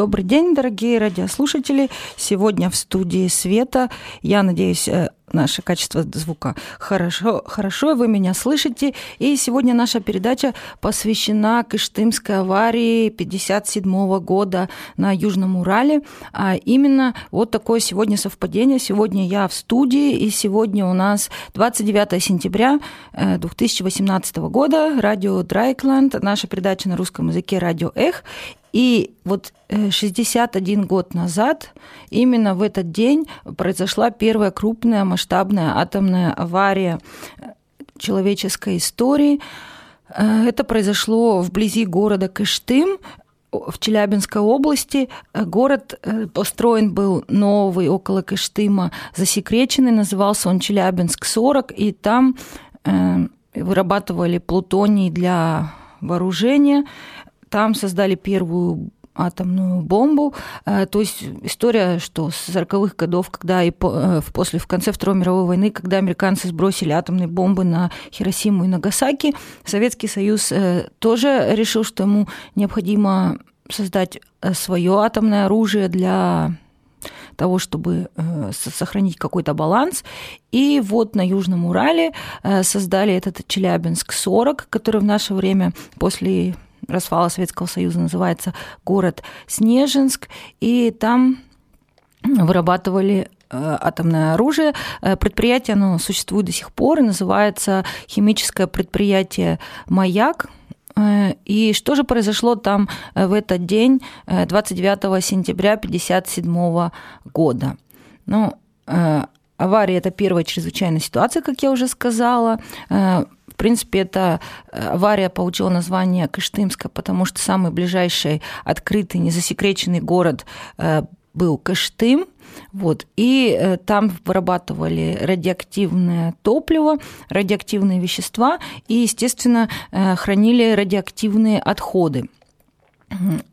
Добрый день, дорогие радиослушатели. Сегодня в студии Света. Я надеюсь, э, наше качество звука хорошо, хорошо, вы меня слышите. И сегодня наша передача посвящена Кыштымской аварии 57 года на Южном Урале. А именно вот такое сегодня совпадение. Сегодня я в студии, и сегодня у нас 29 сентября 2018 э, года, радио Драйкланд, наша передача на русском языке «Радио Эх». И вот 61 э, год назад, именно в этот день, произошла первая крупная масштабная атомная авария э, человеческой истории. Э, это произошло вблизи города Кыштым, в Челябинской области. Город построен был новый около Кыштыма, засекреченный, назывался он Челябинск-40, и там вырабатывали плутоний для вооружения там создали первую атомную бомбу. Э, то есть история, что с 40-х годов, когда и э, после, в конце Второй мировой войны, когда американцы сбросили атомные бомбы на Хиросиму и Нагасаки, Советский Союз э, тоже решил, что ему необходимо создать свое атомное оружие для того, чтобы сохранить какой-то баланс. И вот на Южном Урале создали этот Челябинск-40, который в наше время после развала Советского Союза называется город Снежинск, и там вырабатывали э, атомное оружие. Э, предприятие, оно существует до сих пор, и называется химическое предприятие «Маяк», э, и что же произошло там в этот день, 29 сентября 1957 года? Ну, авария – это первая чрезвычайная ситуация, как я уже сказала принципе, эта э, авария получила название Кыштымская, потому что самый ближайший открытый, незасекреченный город э, был Кыштым, вот, и э, там вырабатывали радиоактивное топливо, радиоактивные вещества и, естественно, хранили радиоактивные отходы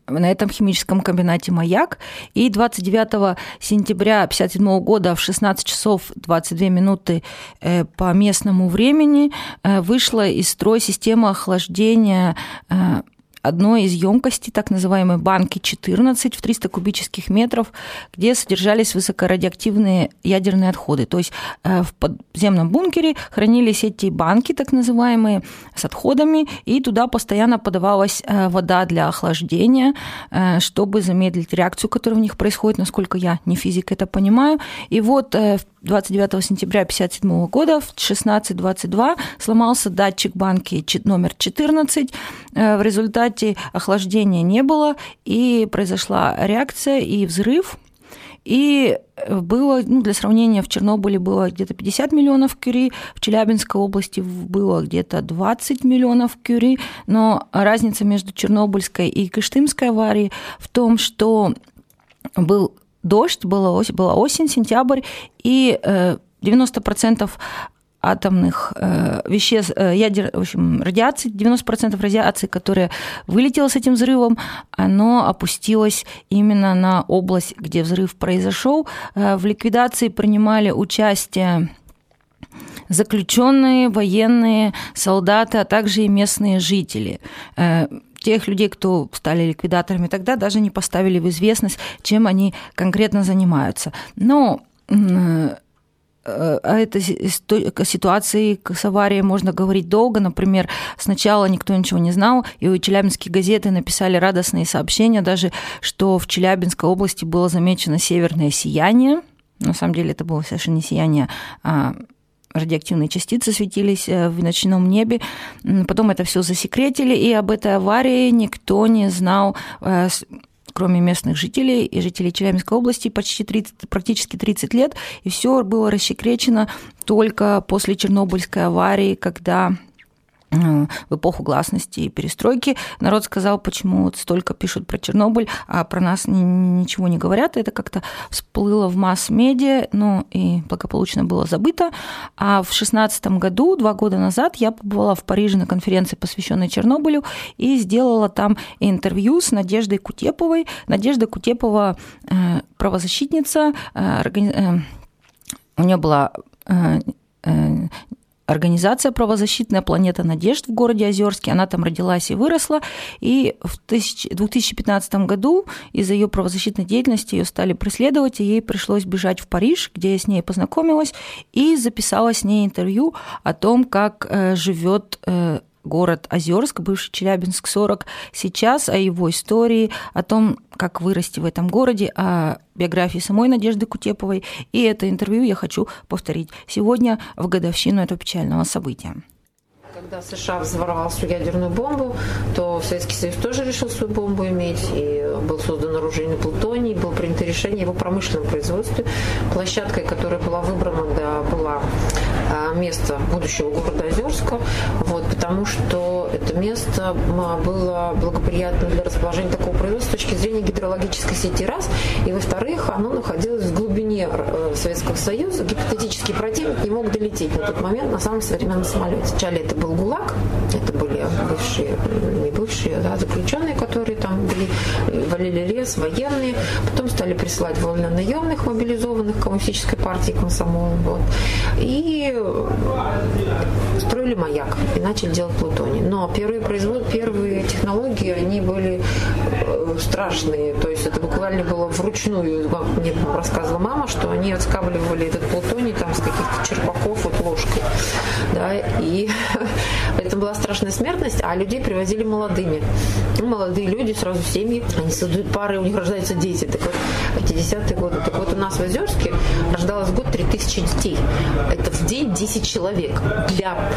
на этом химическом комбинате «Маяк». И 29 сентября 1957 года в 16 часов 22 минуты э, по местному времени э, вышла из строя система охлаждения э, одной из емкостей, так называемой банки 14 в 300 кубических метров, где содержались высокорадиоактивные ядерные отходы. То есть э, в подземном бункере хранились эти банки, так называемые, с отходами, и туда постоянно подавалась э, вода для охлаждения, э, чтобы замедлить реакцию, которая в них происходит, насколько я не физик это понимаю. И вот 29 сентября 1957 года в 16.22 сломался датчик банки номер 14. В результате охлаждения не было, и произошла реакция и взрыв. И было, ну, для сравнения, в Чернобыле было где-то 50 миллионов кюри, в Челябинской области было где-то 20 миллионов кюри, но разница между Чернобыльской и Кыштымской аварией в том, что был дождь, была осень, была осень сентябрь, и 90% атомных э, веществ, э, ядер, в общем, радиации, 90% радиации, которая вылетела с этим взрывом, оно опустилось именно на область, где взрыв произошел. Э, в ликвидации принимали участие заключенные, военные, солдаты, а также и местные жители тех людей, кто стали ликвидаторами тогда, даже не поставили в известность, чем они конкретно занимаются. Но Э, о этой ситуации с аварией можно говорить долго. Например, сначала никто ничего не знал, и челябинские газеты написали радостные сообщения даже, что в Челябинской области было замечено северное сияние. На самом деле это было совершенно не сияние, а радиоактивные частицы светились э, в ночном небе. Потом это все засекретили, и об этой аварии никто не знал, э, кроме местных жителей и жителей Челябинской области, почти 30, практически 30 лет, и все было рассекречено только после Чернобыльской аварии, когда в эпоху гласности и перестройки. Народ сказал, почему вот столько пишут про Чернобыль, а про нас ничего не говорят. Это как-то всплыло в масс-медиа, ну и благополучно было забыто. А в шестнадцатом году, два года назад, я побывала в Париже на конференции, посвященной Чернобылю, и сделала там интервью с Надеждой Кутеповой. Надежда Кутепова э, правозащитница, э, у нее была организация правозащитная «Планета надежд» в городе Озерске. Она там родилась и выросла. И в 2015 году из-за ее правозащитной деятельности ее стали преследовать, и ей пришлось бежать в Париж, где я с ней познакомилась, и записала с ней интервью о том, как э, живет э, город Озерск, бывший Челябинск 40, сейчас о его истории, о том, как вырасти в этом городе, о биографии самой Надежды Кутеповой. И это интервью я хочу повторить сегодня в годовщину этого печального события. Когда США взорвал свою ядерную бомбу, то Советский Союз тоже решил свою бомбу иметь, и был создан оружейный плутоний, было принято решение его промышленном производстве. Площадкой, которая была выбрана, да, была а, место будущего города Озерска, вот, потому что это место было благоприятно для расположения такого производства с точки зрения гидрологической сети раз, и во-вторых, оно находилось в глубине э, Советского Союза, гипотетический противник не мог долететь на тот момент на самом современном самолете. Вначале это был ГУЛАГ, бывшие, не бывшие, да, заключенные, которые там были, валили лес, военные, потом стали присылать вольно-наемных мобилизованных коммунистической партии комсомола, вот, и строили маяк и начали делать плутоний. Но первые производ, первые технологии, они были э, страшные, то есть это буквально было вручную, мне рассказывала мама, что они отскабливали этот плутоний там с каких-то черпаков вот ложкой, да, и это была страшная смертность, а людей привозили молодыми. Ну, молодые люди, сразу семьи, они создают пары, у них рождаются дети. Так вот, 50-е годы. Так вот, у нас в Озерске рождалось в год 3000 детей. Это в день 10 человек. Для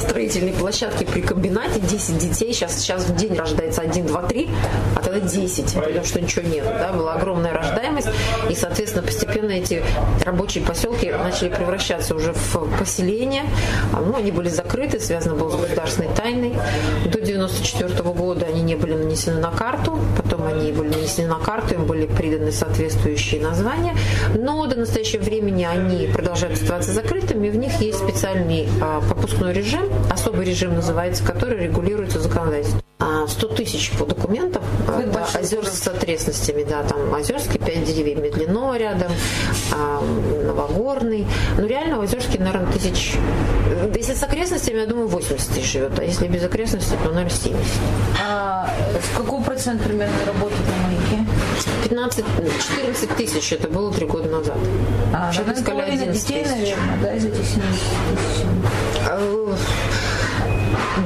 строительной площадки при комбинате 10 детей. Сейчас, сейчас в день рождается 1, 2, 3, а тогда 10, потому что ничего нет. Да? Была огромная рождаемость, и, соответственно, постепенно эти рабочие поселки начали превращаться уже в поселения. Ну, они были закрыты, связано было с государственной тайной. До 94 года они не были нанесены на карту, потом они были нанесены на карту, им были приданы соответствующие названия, но до настоящего времени они продолжают оставаться закрытыми, в них есть специальный а, пропускной режим, особый режим называется, который регулируется законодательством. 100 а, тысяч по документам, а, да, озер с окрестностями, да, там Озерский, 5 деревьев Медленного рядом, Новогорный. Ну, реально в Озерске, наверное, тысяч... Если с окрестностями, я думаю, 80 тысяч живет, а если без окрестностей, то, наверное, 70. А какой процент примерно работает на маяке? 15, 14 тысяч, это было три года назад. А, Сейчас ну, сказали 11 детей, тысяч. наверное, да, из этих 70 тысяч?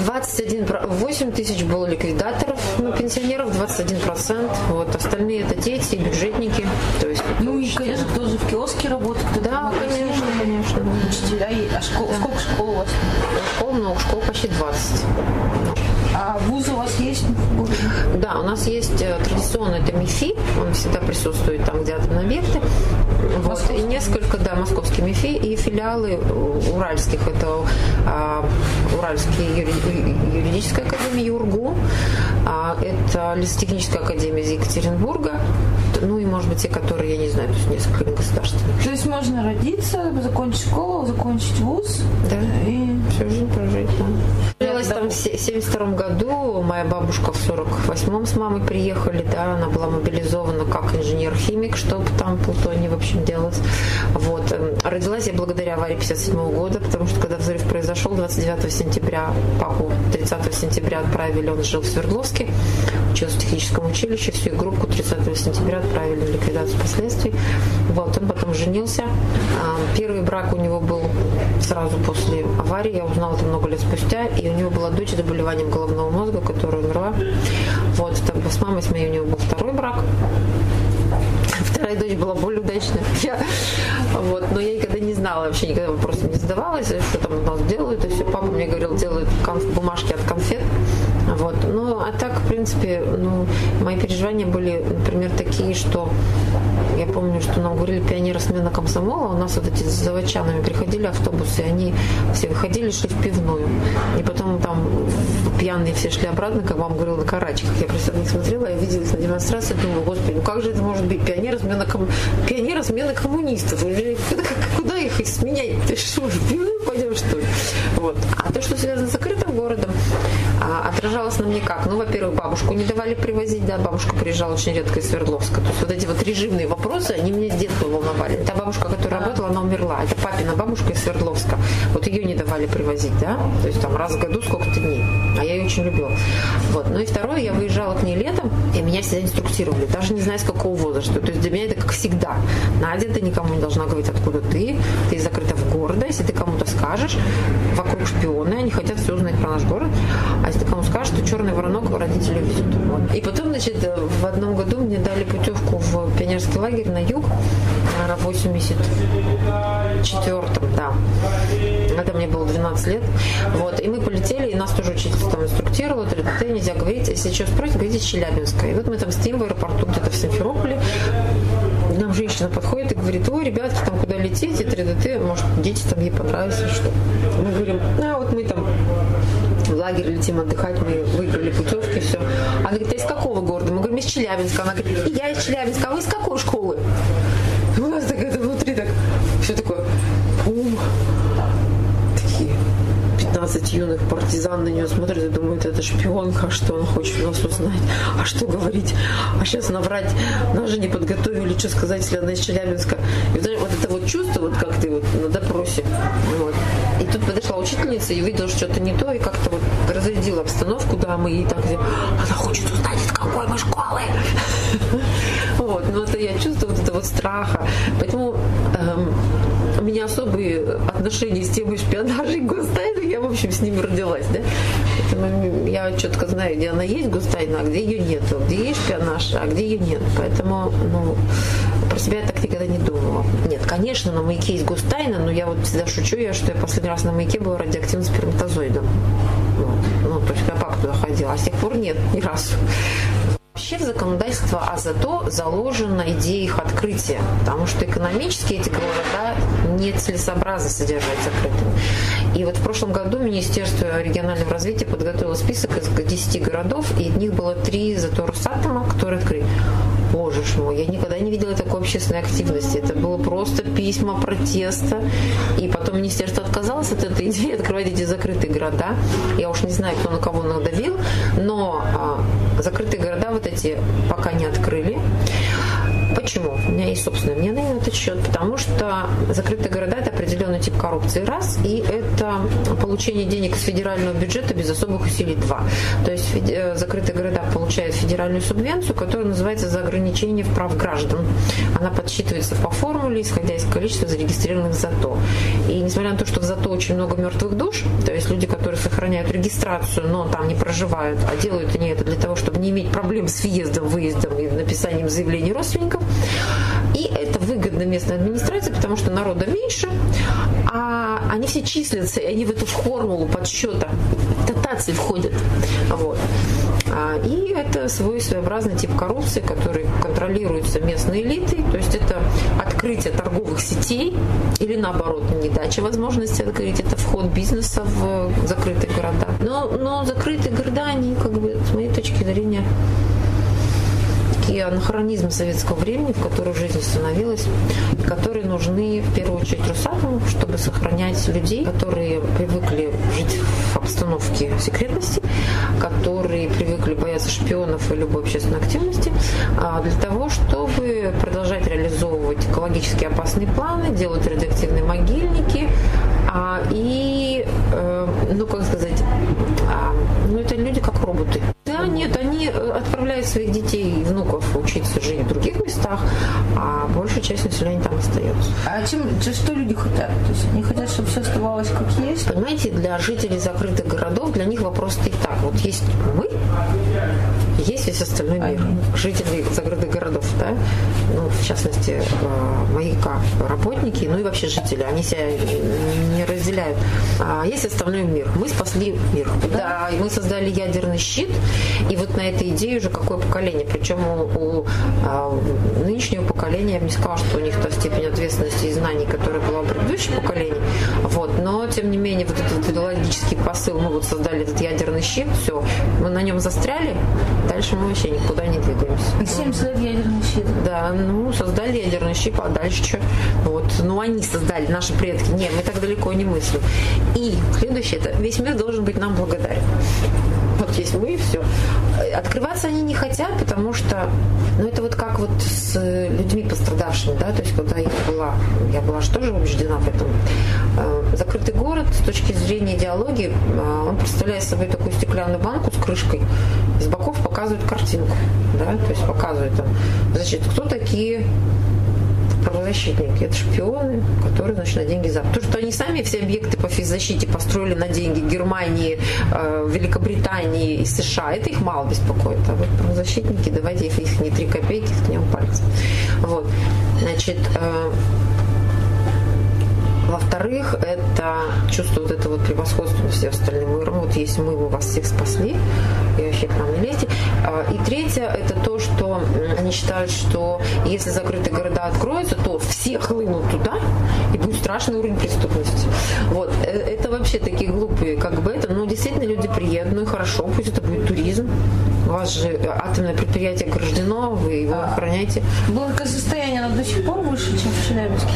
21, 8 тысяч было ликвидаторов, ну, пенсионеров 21%, вот, остальные это дети, бюджетники, то есть... Ну и, конечно, кто же в киоске работает, Да, конечно, конечно. Учителя, а школ, да. сколько школ у вас? Школ много, школ почти 20. А вузы у вас есть? Да, у нас есть э, традиционно это МИФИ, он всегда присутствует там, где атомные объекты. Вот, и несколько, да, московские МИФИ и филиалы уральских. Это а, Уральский юридическая академия ЮРГУ, а, это Лесотехническая академия из Екатеринбурга, ну и, может быть, те, которые, я не знаю, то есть несколько государственных. То есть можно родиться, закончить школу, закончить вуз да. и всю жизнь прожить. Да. Родилась там в 72 году, моя бабушка в 48-м с мамой приехали, да, она была мобилизована как инженер-химик, чтобы там плутоний, в общем, делать. Вот. Эм, родилась я благодаря аварии 57 -го года, потому что когда взрыв произошел 29 сентября, папу 30 сентября отправили, он жил в Свердловске, учился в техническом училище, всю группу 30 сентября отправили в ликвидацию последствий. Вот, он потом женился. Первый брак у него был сразу после аварии, я узнала это много лет спустя, и у него была дочь с заболеванием головного мозга, которая умерла. Вот, бы с мамой с моей у него был второй брак. Вторая дочь была более удачная. Я, вот, но я никогда не знала, вообще никогда вопросом не задавалась, что там у нас делают. И все. Папа мне говорил, делают бумажки от конфет Вот. Ну, а так, в принципе, ну, мои переживания были, например, такие, что я помню, что нам говорили пионеры смена комсомола, у нас вот эти с заводчанами приходили автобусы, и они все выходили, шли в пивную. И потом там пьяные все шли обратно, как вам говорил, на карачках. Я просто них смотрела, я видела их на демонстрации, думаю, господи, ну как же это может быть? Пионеры смена, ком... пионеры смена коммунистов. Куда их сменять? Ты что, в пивную пойдем, что ли? Вот. А то, что связано с закрытым городом, а, отражалось на мне как? Ну, во-первых, бабушку не давали привозить, да, бабушка приезжала очень редко из Свердловска. То есть вот эти вот режимные вопросы, они меня с детства волновали. Та бабушка, которая работала, она умерла. Это папина бабушка из Свердловска. Вот ее не давали привозить, да, то есть там раз в году сколько-то дней. А я ее очень любила. Вот. Ну и второе, я выезжала к ней летом, и меня всегда инструктировали, даже не зная, с какого возраста. То есть для меня это как всегда. Надя, ты никому не должна говорить, откуда ты, ты закрыта в города, если ты кому-то скажешь, вокруг шпионы, они хотят все узнать про наш город, а если ты кому скажешь, то черный воронок родители везут. Вот. И потом, значит, в одном году мне дали путевку в пионерский лагерь на юг, на 84-м, да. Это мне было 12 лет. Вот. И мы полетели, и нас тоже учитель там инструктировал, 3 нельзя говорить, если что спросите, говорите Челябинска. И вот мы там стоим в аэропорту где-то в Симферополе, женщина подходит и говорит, ой, ребятки, там куда летите, 3DT, может, дети там ей понравится, что. Мы говорим, а вот мы там в лагерь летим отдыхать, мы выиграли путевки, все. Она говорит, а из какого города? Мы говорим, из Челябинска. Она говорит, я из Челябинска, а вы из какой школы? У нас так это внутри так, все такое, 15 юных партизан на нее смотрят и думают, это шпионка, что он хочет нас узнать, а что говорить, а сейчас наврать, нас же не подготовили, что сказать, если она из Челябинска. И вот, вот это вот чувство, вот как ты вот на допросе, вот. И тут подошла учительница и увидела, что что-то не то, и как-то вот разрядила обстановку, да, мы ей так, она хочет узнать, из какой мы школы. Вот, но это я чувствую вот это вот страха. Поэтому эм, у меня особые отношения с темой шпионажа и гостайна, я, в общем, с ними родилась, да. Поэтому я четко знаю, где она есть, гостайна, а где ее нет, где есть шпионаж, а где ее нет. Поэтому, ну, про себя я так никогда не думала. Нет, конечно, на маяке есть гостайна, но я вот всегда шучу, я, что я последний раз на маяке была радиоактивным сперматозоидом. Вот. Ну, то есть я папа туда ходила, а с тех пор нет, ни разу. Вообще в законодательство АЗАТО заложена идея их открытия, потому что экономически эти города нецелесообразно содержать закрытыми. И вот в прошлом году Министерство регионального развития подготовило список из 10 городов, и из них было три зато Росатома, которые открыли. Боже ж мой, я никогда не видела такой общественной активности. Это было просто письма протеста. И потом министерство отказалось от этой идеи открывать эти закрытые города. Я уж не знаю, кто на кого надавил, но а, закрытые города вот эти пока не открыли. Почему? У меня есть собственное мнение на этот счет. Потому что закрытые города – это определенный тип коррупции, раз, и это получение денег из федерального бюджета без особых усилий, два. То есть э, закрытые города получают федеральную субвенцию, которая называется «За ограничение прав граждан». Она подсчитывается по формуле, исходя из количества зарегистрированных ЗАТО. И несмотря на то, что в ЗАТО очень много мертвых душ, то есть люди, которые сохраняют регистрацию, но там не проживают, а делают они это для того, чтобы не иметь проблем с въездом, выездом и написанием заявлений родственников, и это выгодно местной администрации, потому что народа меньше, а они все числятся, и они в эту формулу подсчета дотации входят. Вот. А, и это свой своеобразный тип коррупции, который контролируется местной элитой. То есть это открытие торговых сетей или наоборот недача возможности открыть. Это вход бизнеса в закрытые города. Но, но закрытые города, они как бы с моей точки зрения такие анахронизмы советского времени, в которой жизнь становилась, которые нужны в первую очередь Русатому, чтобы сохранять людей, которые привыкли жить в обстановке секретности, которые привыкли бояться шпионов и любой общественной активности, а для того, чтобы продолжать реализовывать экологически опасные планы, делать радиоактивные могильники а, и, э, ну как сказать, а, ну это люди как роботы. Да, нет, они отправляют своих детей и внуков учиться жить в других местах, а большая часть населения там остается. А чем, что люди хотят? То есть они хотят, чтобы все оставалось как есть? Понимаете, для жителей закрытых городов, для них вопрос стоит так. Вот есть мы, есть весь остальной мир. Жители закрытых городов, да, ну, в частности, э, маяка, работники, ну и вообще жители, они себя не разделяют. А есть остальной мир. Мы спасли мир. Да, и мы создали ядерный щит, и вот на этой идее уже какое поколение. Причем у, у а, нынешнего поколения, я бы не сказала, что у них та степень ответственности и знаний, которая была у предыдущих поколений. Вот. Но, тем не менее, вот этот идеологический посыл, мы вот создали этот ядерный щит, все, мы на нем застряли, дальше мы вообще никуда не двигаемся. 70 лет ядерный щит. Да, ну, создали ядерный щит, а дальше что? Вот, ну, они создали, наши предки. Нет, мы так далеко не мыслим. И следующее, это весь мир должен быть нам благодарен вот есть мы и все. Открываться они не хотят, потому что, ну это вот как вот с людьми пострадавшими, да, то есть когда я была, я была же тоже убеждена в этом. Э, закрытый город с точки зрения идеологии, э, он представляет собой такую стеклянную банку с крышкой, с боков показывает картинку, да, то есть показывает там, значит, кто такие правозащитники. Это шпионы, которые, значит, на деньги Запада. Потому что они сами все объекты по физзащите построили на деньги Германии, э, Великобритании и США. Это их мало беспокоит. А вот правозащитники, давайте их, их не три копейки, ткнем пальцем. Вот. Значит, э, во-вторых, это чувство вот этого вот превосходства над всем остальным миром. Вот есть мы, мы вас всех спасли, и вообще к нам не лезьте. А, и третье, это то, что они считают, что если закрытые города откроются, то все хлынут туда, и будет страшный уровень преступности. Вот. Э, это вообще такие глупые, как бы это, но действительно люди приедут, ну и хорошо, пусть это будет туризм, у вас же атомное предприятие ограждено, вы его охраняете. Благосостояние оно до сих пор выше, чем в Челябинске?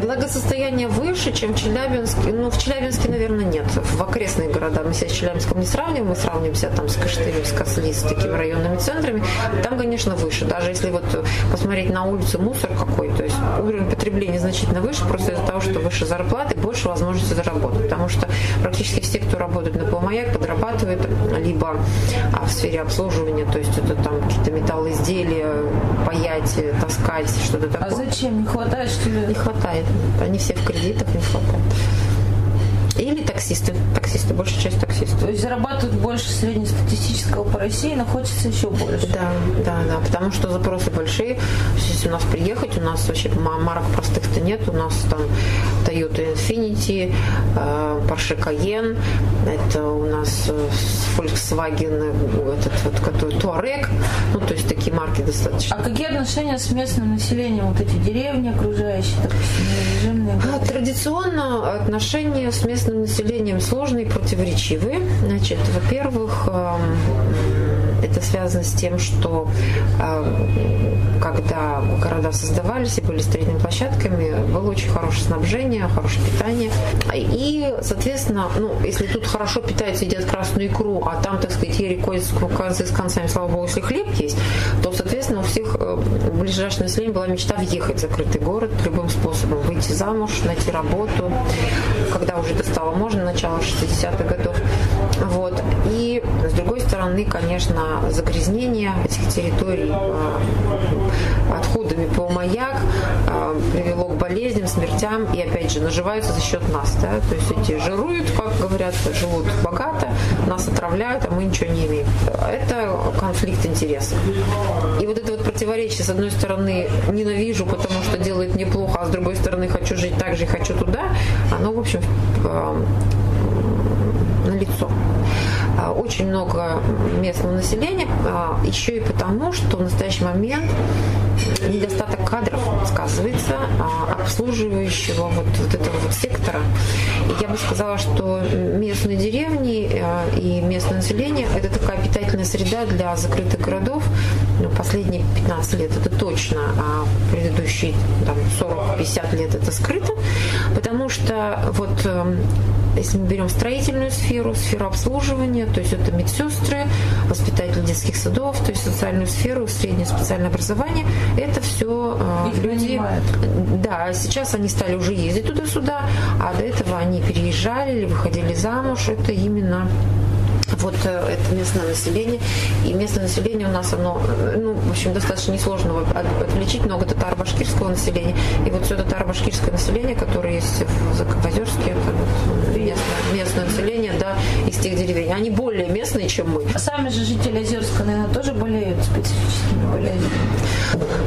Благосостояние выше, чем в Челябинске. Ну, в Челябинске, наверное, нет. В окрестные города мы себя с Челябинском не сравниваем, мы сравнимся там с Кыштырем, с Косли, с такими районными центрами. Там, конечно, выше. Даже если вот посмотреть на улице мусор какой, то есть уровень потребления значительно выше, просто из-за того, что выше зарплаты, больше возможности заработать. Потому что практически все, кто работает на полмаяк, подрабатывают либо а, в сфере обслуживания, обслуживания, то есть это там какие-то металлоизделия, паять, таскать, что-то такое. А зачем? Не хватает, что ли? Не хватает. Они все в кредитах, не хватает. Или таксисты. Таксисты, большая часть таксистов. То есть зарабатывают больше среднестатистического по России, но хочется еще больше. Да, да, да, потому что запросы большие. Если у нас приехать, у нас вообще марок простых-то нет. У нас там Toyota Infinity, э, Porsche Cayenne, это у нас э, Volkswagen, этот вот, который Touareg, ну, то есть такие марки достаточно. А какие отношения с местным населением, вот эти деревни окружающие, допустим, режимные? А, традиционно отношения с местным населением сложные и противоречивые. Значит, во-первых, эм, это связано с тем, что когда города создавались и были строительными площадками, было очень хорошее снабжение, хорошее питание. И, соответственно, ну, если тут хорошо питаются, едят красную икру, а там, так сказать, ели концы с концами, слава богу, если хлеб есть, то, соответственно, у всех э, ближайшее население была мечта въехать в закрытый город любым способом, выйти замуж, найти работу, когда уже это стало можно, начало 60-х годов. Вот. И, с другой стороны, конечно, загрязнение этих территорий а, отходами по маяк а, привело к болезням, смертям и, опять же, наживаются за счет нас. Да? То есть эти жируют, как говорят, живут богато, нас отравляют, а мы ничего не имеем. Это конфликт интересов. И вот это вот противоречие, с одной стороны, ненавижу, потому что делает неплохо, а с другой стороны, хочу жить так же и хочу туда, оно, в общем, на лицо. А, очень много местного населения, а, еще и потому, что в настоящий момент недостаток кадров сказывается, а, обслуживающего вот, вот этого вот сектора. И я бы сказала, что местные деревни и местное население – это такая питательная среда для закрытых городов. Ну, последние 15 лет это точно, а предыдущие там, 40-50 лет это скрыто, потому что вот эм, если мы берем строительную сферу, сферу обслуживания, то есть это медсестры, воспитатели детских садов, то есть социальную сферу, среднее специальное образование, это все э, Их люди. Нанимают. Да, сейчас они стали уже ездить туда-сюда, а до этого они переезжали или выходили замуж. Это именно Вот э, это местное население. И местное население у нас, оно, э, ну, в общем, достаточно несложно отличить много татаро-башкирского населения. И вот все татаро-башкирское население, которое есть в Озерске, это вот местное, местное население, да, из тех деревень. Они более местные, чем мы. А сами же жители Озерска, наверное, тоже болеют специфическими болезнями?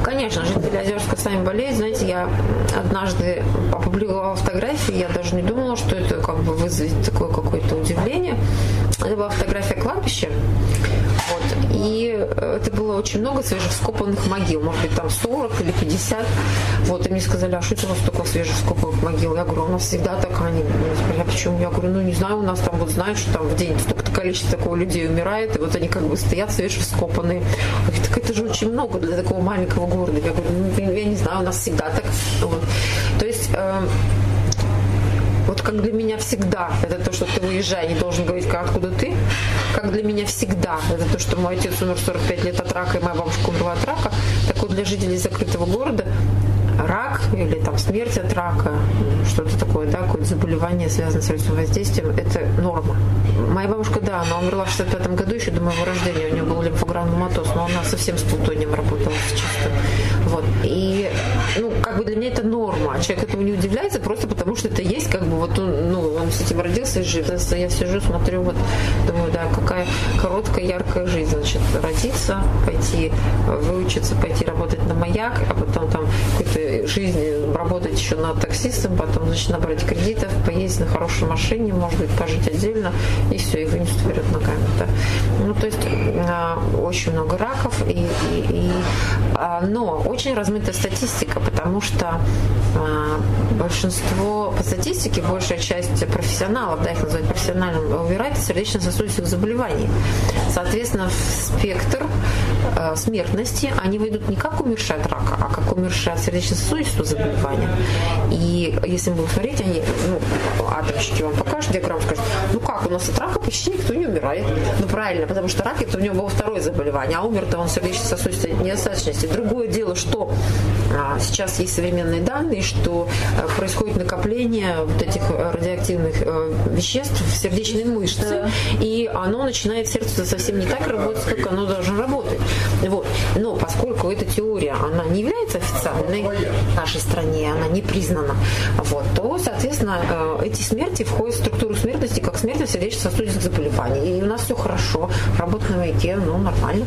Конечно, жители Озерска сами болеют. Знаете, я однажды опубликовала фотографии, я даже не думала, что это как бы вызовет такое какое-то удивление. Это была фотография кладбища. Вот. И э, это было очень много свежевскопанных могил. Может быть, там 40 или 50. Вот. И мне сказали, а что это у вас столько свежевскопанных могил? Я говорю, у нас всегда так. Они сказали, а почему? Я говорю, ну не знаю, у нас там вот знают, что там в день столько-то количество такого людей умирает. И вот они как бы стоят свежевскопанные. Говорит, так это же очень много для такого маленького города. Я говорю, ну я не знаю, у нас всегда так. Вот. То есть э, вот как для меня всегда, это то, что ты выезжай, не должен говорить, как, откуда ты. Как для меня всегда, это то, что мой отец умер 45 лет от рака, и моя бабушка умерла от рака. Так вот для жителей закрытого города рак или там смерть от рака, что-то такое, да, какое-то заболевание, связанное с радиоактивным воздействием, это норма. Моя бабушка, да, она умерла в 65 году, еще до моего рождения, у нее был лимфогранматоз, но она совсем с плутонием работала чисто. Вот. И, ну, как бы для меня это норма. Человек этому не удивляется просто потому, что это есть, как бы вот он, ну, он с этим родился и жив. Я сижу, смотрю, вот, думаю, да, какая короткая, яркая жизнь. Значит, родиться, пойти выучиться, пойти работать на маяк, а потом там какой-то жизни работать еще над таксистом, потом, значит, набрать кредитов, поездить на хорошей машине, может быть, пожить отдельно, и все, и вынесут вперед ногами. Да. Ну, то есть а, очень много раков, и, и, и, а, но очень размытая статистика, потому что а, большинство, по статистике, большая часть профессионалов, да, их называют профессиональным, умирает от сердечно-сосудистых заболеваний. Соответственно, в спектр смертности они выйдут не как умершие от рака, а как умершие от сердечно сосудистого заболевания. И если мы будем смотреть, они, ну, атомщики вам покажут диаграмму, скажут, ну как, у нас от рака почти никто не умирает. Ну правильно, потому что рак это у него было второе заболевание, а умер-то он сердечно-сосудистой недостаточности. Другое дело, что а, сейчас есть современные данные, что а, происходит накопление вот этих радиоактивных а, веществ в сердечной мышце, да. и оно начинает сердце совсем не так работать, как оно должно работать. Вот. Но поскольку эта теория, она не является официальной, в нашей стране, она не признана, вот, то, соответственно, э, эти смерти входят в структуру смертности как смерть сердечно-сосудистых заболеваний. И у нас все хорошо, работа на маяке, ну, нормально.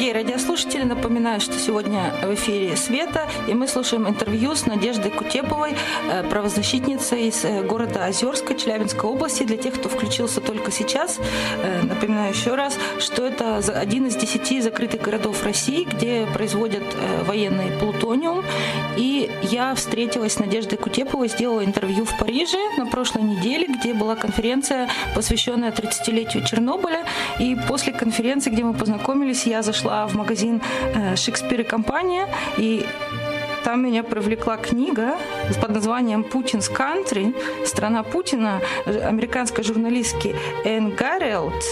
Дорогие радиослушатели, напоминаю, что сегодня в эфире Света, и мы слушаем интервью с Надеждой Кутеповой, э, правозащитницей из э, города Озерска, Челябинской области. Для тех, кто включился только сейчас, э, напоминаю еще раз, что это один из десяти закрытых городов России, где производят военный плутониум. И я встретилась с Надеждой Кутеповой, сделала интервью в Париже на прошлой неделе, где была конференция, посвященная 30-летию Чернобыля. И после конференции, где мы познакомились, я зашла зашла в магазин э, «Шекспир и компания», и там меня привлекла книга под названием «Путин's Country», «Страна Путина», американской журналистки Энн Гаррелд.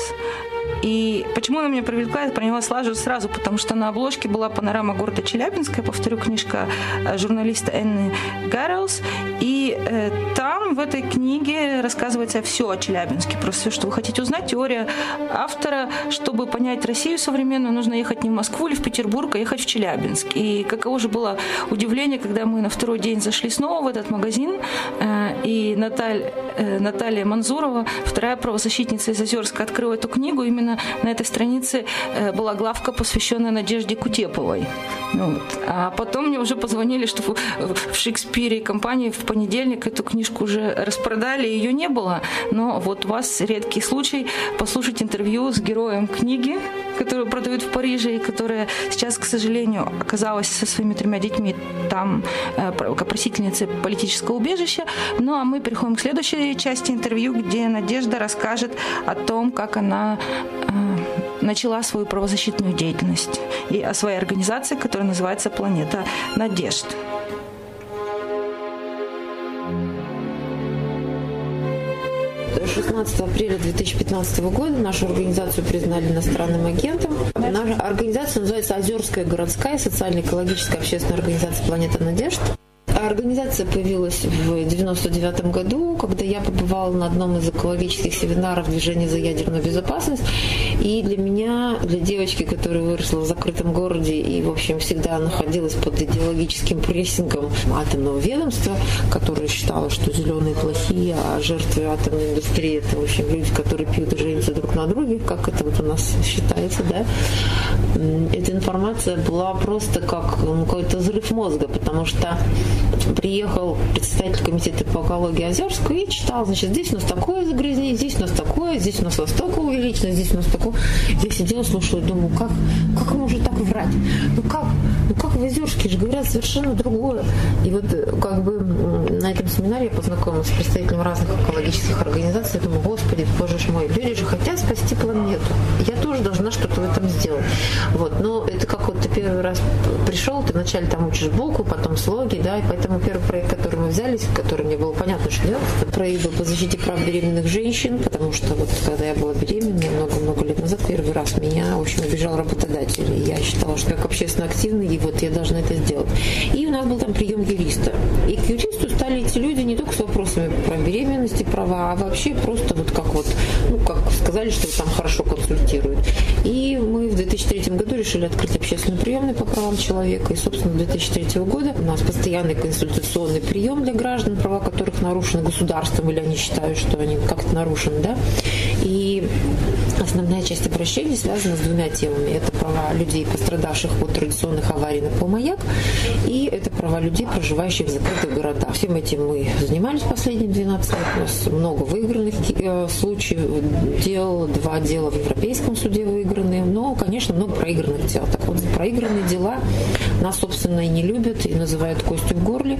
И почему она меня привлекла, я поняла сразу, сразу, потому что на обложке была панорама города Челябинска, повторю, книжка э, журналиста Энны Гаррелс. И э, там в этой книге рассказывается все о Челябинске, просто все, что вы хотите узнать. Теория автора, чтобы понять Россию современную, нужно ехать не в Москву или в Петербург, а ехать в Челябинск. И каково же было удивление, когда мы на второй день зашли снова в этот магазин, э, и Наталь Наталья Манзурова, вторая правозащитница из Озерска, открыла эту книгу. Именно на этой странице э, была главка, посвященная Надежде Кутеповой. Вот. А потом мне уже позвонили, что в Шекспире и компании в понедельник эту книжку уже распродали, ее не было. Но вот у вас редкий случай послушать интервью с героем книги, которую продают в Париже и которая сейчас, к сожалению, оказалась со своими тремя детьми там э, просительницей политического убежища. Ну а мы переходим к следующей части интервью, где Надежда расскажет о том, как она э, начала свою правозащитную деятельность и о своей организации, которая называется «Планета надежд». 16 апреля 2015 года нашу организацию признали иностранным агентом. Наша организация называется Озерская городская социально-экологическая общественная организация «Планета надежд». Организация появилась в 99 году, когда я побывала на одном из экологических семинаров движения за ядерную безопасность. И для меня, для девочки, которая выросла в закрытом городе и, в общем, всегда находилась под идеологическим прессингом атомного ведомства, которое считало, что зеленые плохие, а жертвы атомной индустрии это, в общем, люди, которые пьют и женятся друг на друге, как это вот у нас считается, да. Эта информация была просто как ну, какой-то взрыв мозга, потому что приехал представитель комитета по экологии Озерска и читал, значит, здесь у нас такое загрязнение, здесь у нас такое, здесь у нас настолько увеличено, здесь у нас такое. Я сидела, слушала, думаю, как, как можно так врать? Ну как? Ну как в Озерске же говорят совершенно другое. И вот как бы на этом семинаре я познакомилась с представителями разных экологических организаций. Я думаю, господи, боже мой, люди же хотят спасти планету. Я тоже должна что-то в этом сделать. Вот. Но это как вот ты первый раз пришел, ты вначале там учишь букву, потом слоги, да, и поэтому первый проект, который мы взялись, который мне было понятно, что делать, это проект по защите прав беременных женщин, потому что вот когда я была беременна много-много лет назад, первый раз меня, в общем, обижал работодатель. И я считала, что как общественно активный, и вот я должна это сделать. И у нас был там прием юриста. И к юристу стали эти люди не только с вопросами про беременности, права, а вообще просто вот как вот, ну, как сказали, что там хорошо консультируют. И мы в 2003 году решили открыть общественный приемный по правам человека. И, собственно, 2003 года у нас постоянный консультационный прием для граждан, права которых нарушены государством, или они считают, что они как-то нарушены, да. И основная часть обращений связана с двумя темами. Это права людей, пострадавших от традиционных аварий на Полмаяк, и это права людей, проживающих в закрытых городах. Всем этим мы занимались последние 12 лет. У нас много выигранных э, случаев, дел, два дела в Европейском суде выиграны, но, конечно, много проигранных дел. Так вот, проигранные дела нас, собственно, и не любят, и называют костью в горле,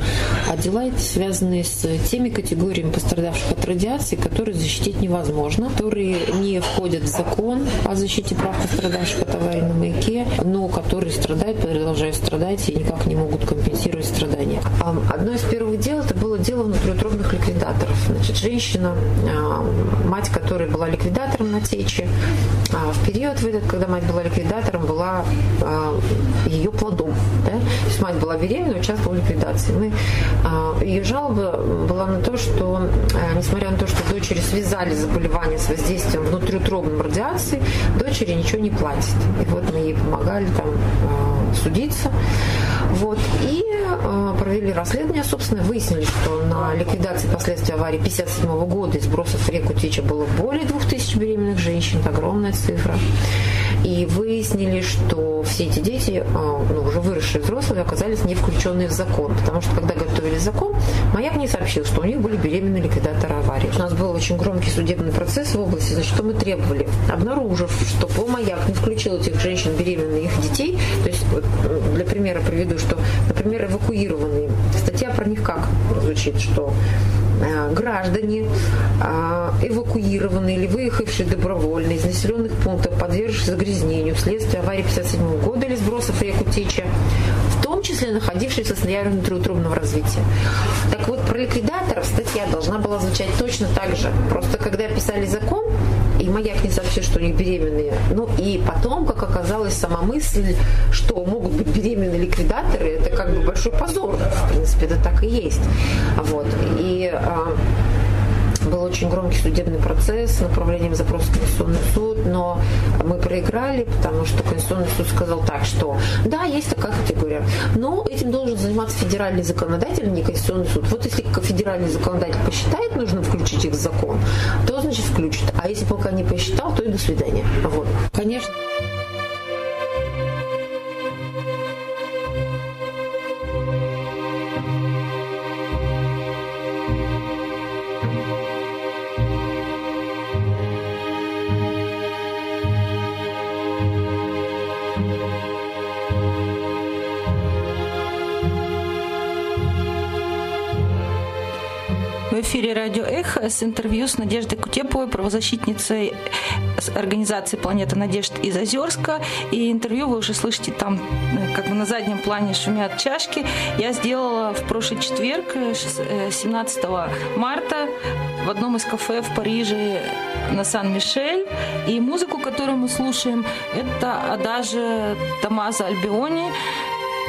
а дела эти связаны с теми категориями пострадавших от радиации, которые защитить невозможно, которые не входят в закон о защите прав пострадавших от аварии на маяке, но которые страдают, продолжают страдать и никак не могут компенсировать страдания. Одно из первых дел это было дело внутриутробных ликвидаторов. Значит, женщина, а, мать которой была ликвидатором на тече, а, в период этот, когда мать была ликвидатором, была а, ее плодом. Да? То есть мать была беременна, участвовала в ликвидации. Мы, ее жалоба была на то, что, несмотря на то, что дочери связали заболевание с воздействием внутриутробным радиации, дочери ничего не платит. И вот мы ей помогали там судиться. Вот. И э, провели расследование, собственно, выяснили, что на ликвидации последствий аварии 57 года из сбросов в реку Тича было более 2000 беременных женщин. Это огромная цифра. И выяснили, что все эти дети, э, ну, уже выросшие взрослые, оказались не включенные в закон. Потому что, когда готовили закон, Маяк не сообщил, что у них были беременные ликвидаторы аварии. У нас был очень громкий судебный процесс в области, значит, что мы требовали. Обнаружив, что по Маяк не включил этих женщин беременных их детей, то есть, для примера приведу, что, например, эвакуированные. Статья про них как звучит, что граждане, э, эвакуированные или выехавшие добровольно из населенных пунктов, подвергшись загрязнению вследствие аварии 57 года или сбросов реку в том числе находившиеся в состоянии внутриутробного развития. Так вот, про ликвидаторов статья должна была звучать точно так же. Просто когда писали закон, и не сообщил, что они беременные. Ну и потом, как оказалось, сама мысль, что могут быть беременные ликвидаторы, это как бы большой позор. В принципе, это так и есть. Вот. И а, Был очень громкий судебный процесс с направлением запроса в Конституционный суд, но мы проиграли, потому что Конституционный суд сказал так, что да, есть такая категория, но этим должен заниматься федеральный законодатель, а не Конституционный суд. Вот если федеральный законодатель посчитает нужно включить их в закон, то, значит, включит. А если пока не посчитал, то и до свидания. Вот. Конечно. Эфире радио «Эхо» с интервью с Надеждой Кутеповой, правозащитницей организации «Планета надежд» из Озерска. И интервью вы уже слышите там, э, как бы на заднем плане шумят чашки. Я сделала в прошлый четверг, 17 э, э, марта, в одном из кафе в Париже на Сан-Мишель. И музыку, которую мы слушаем, это Адажа Томазо Альбиони,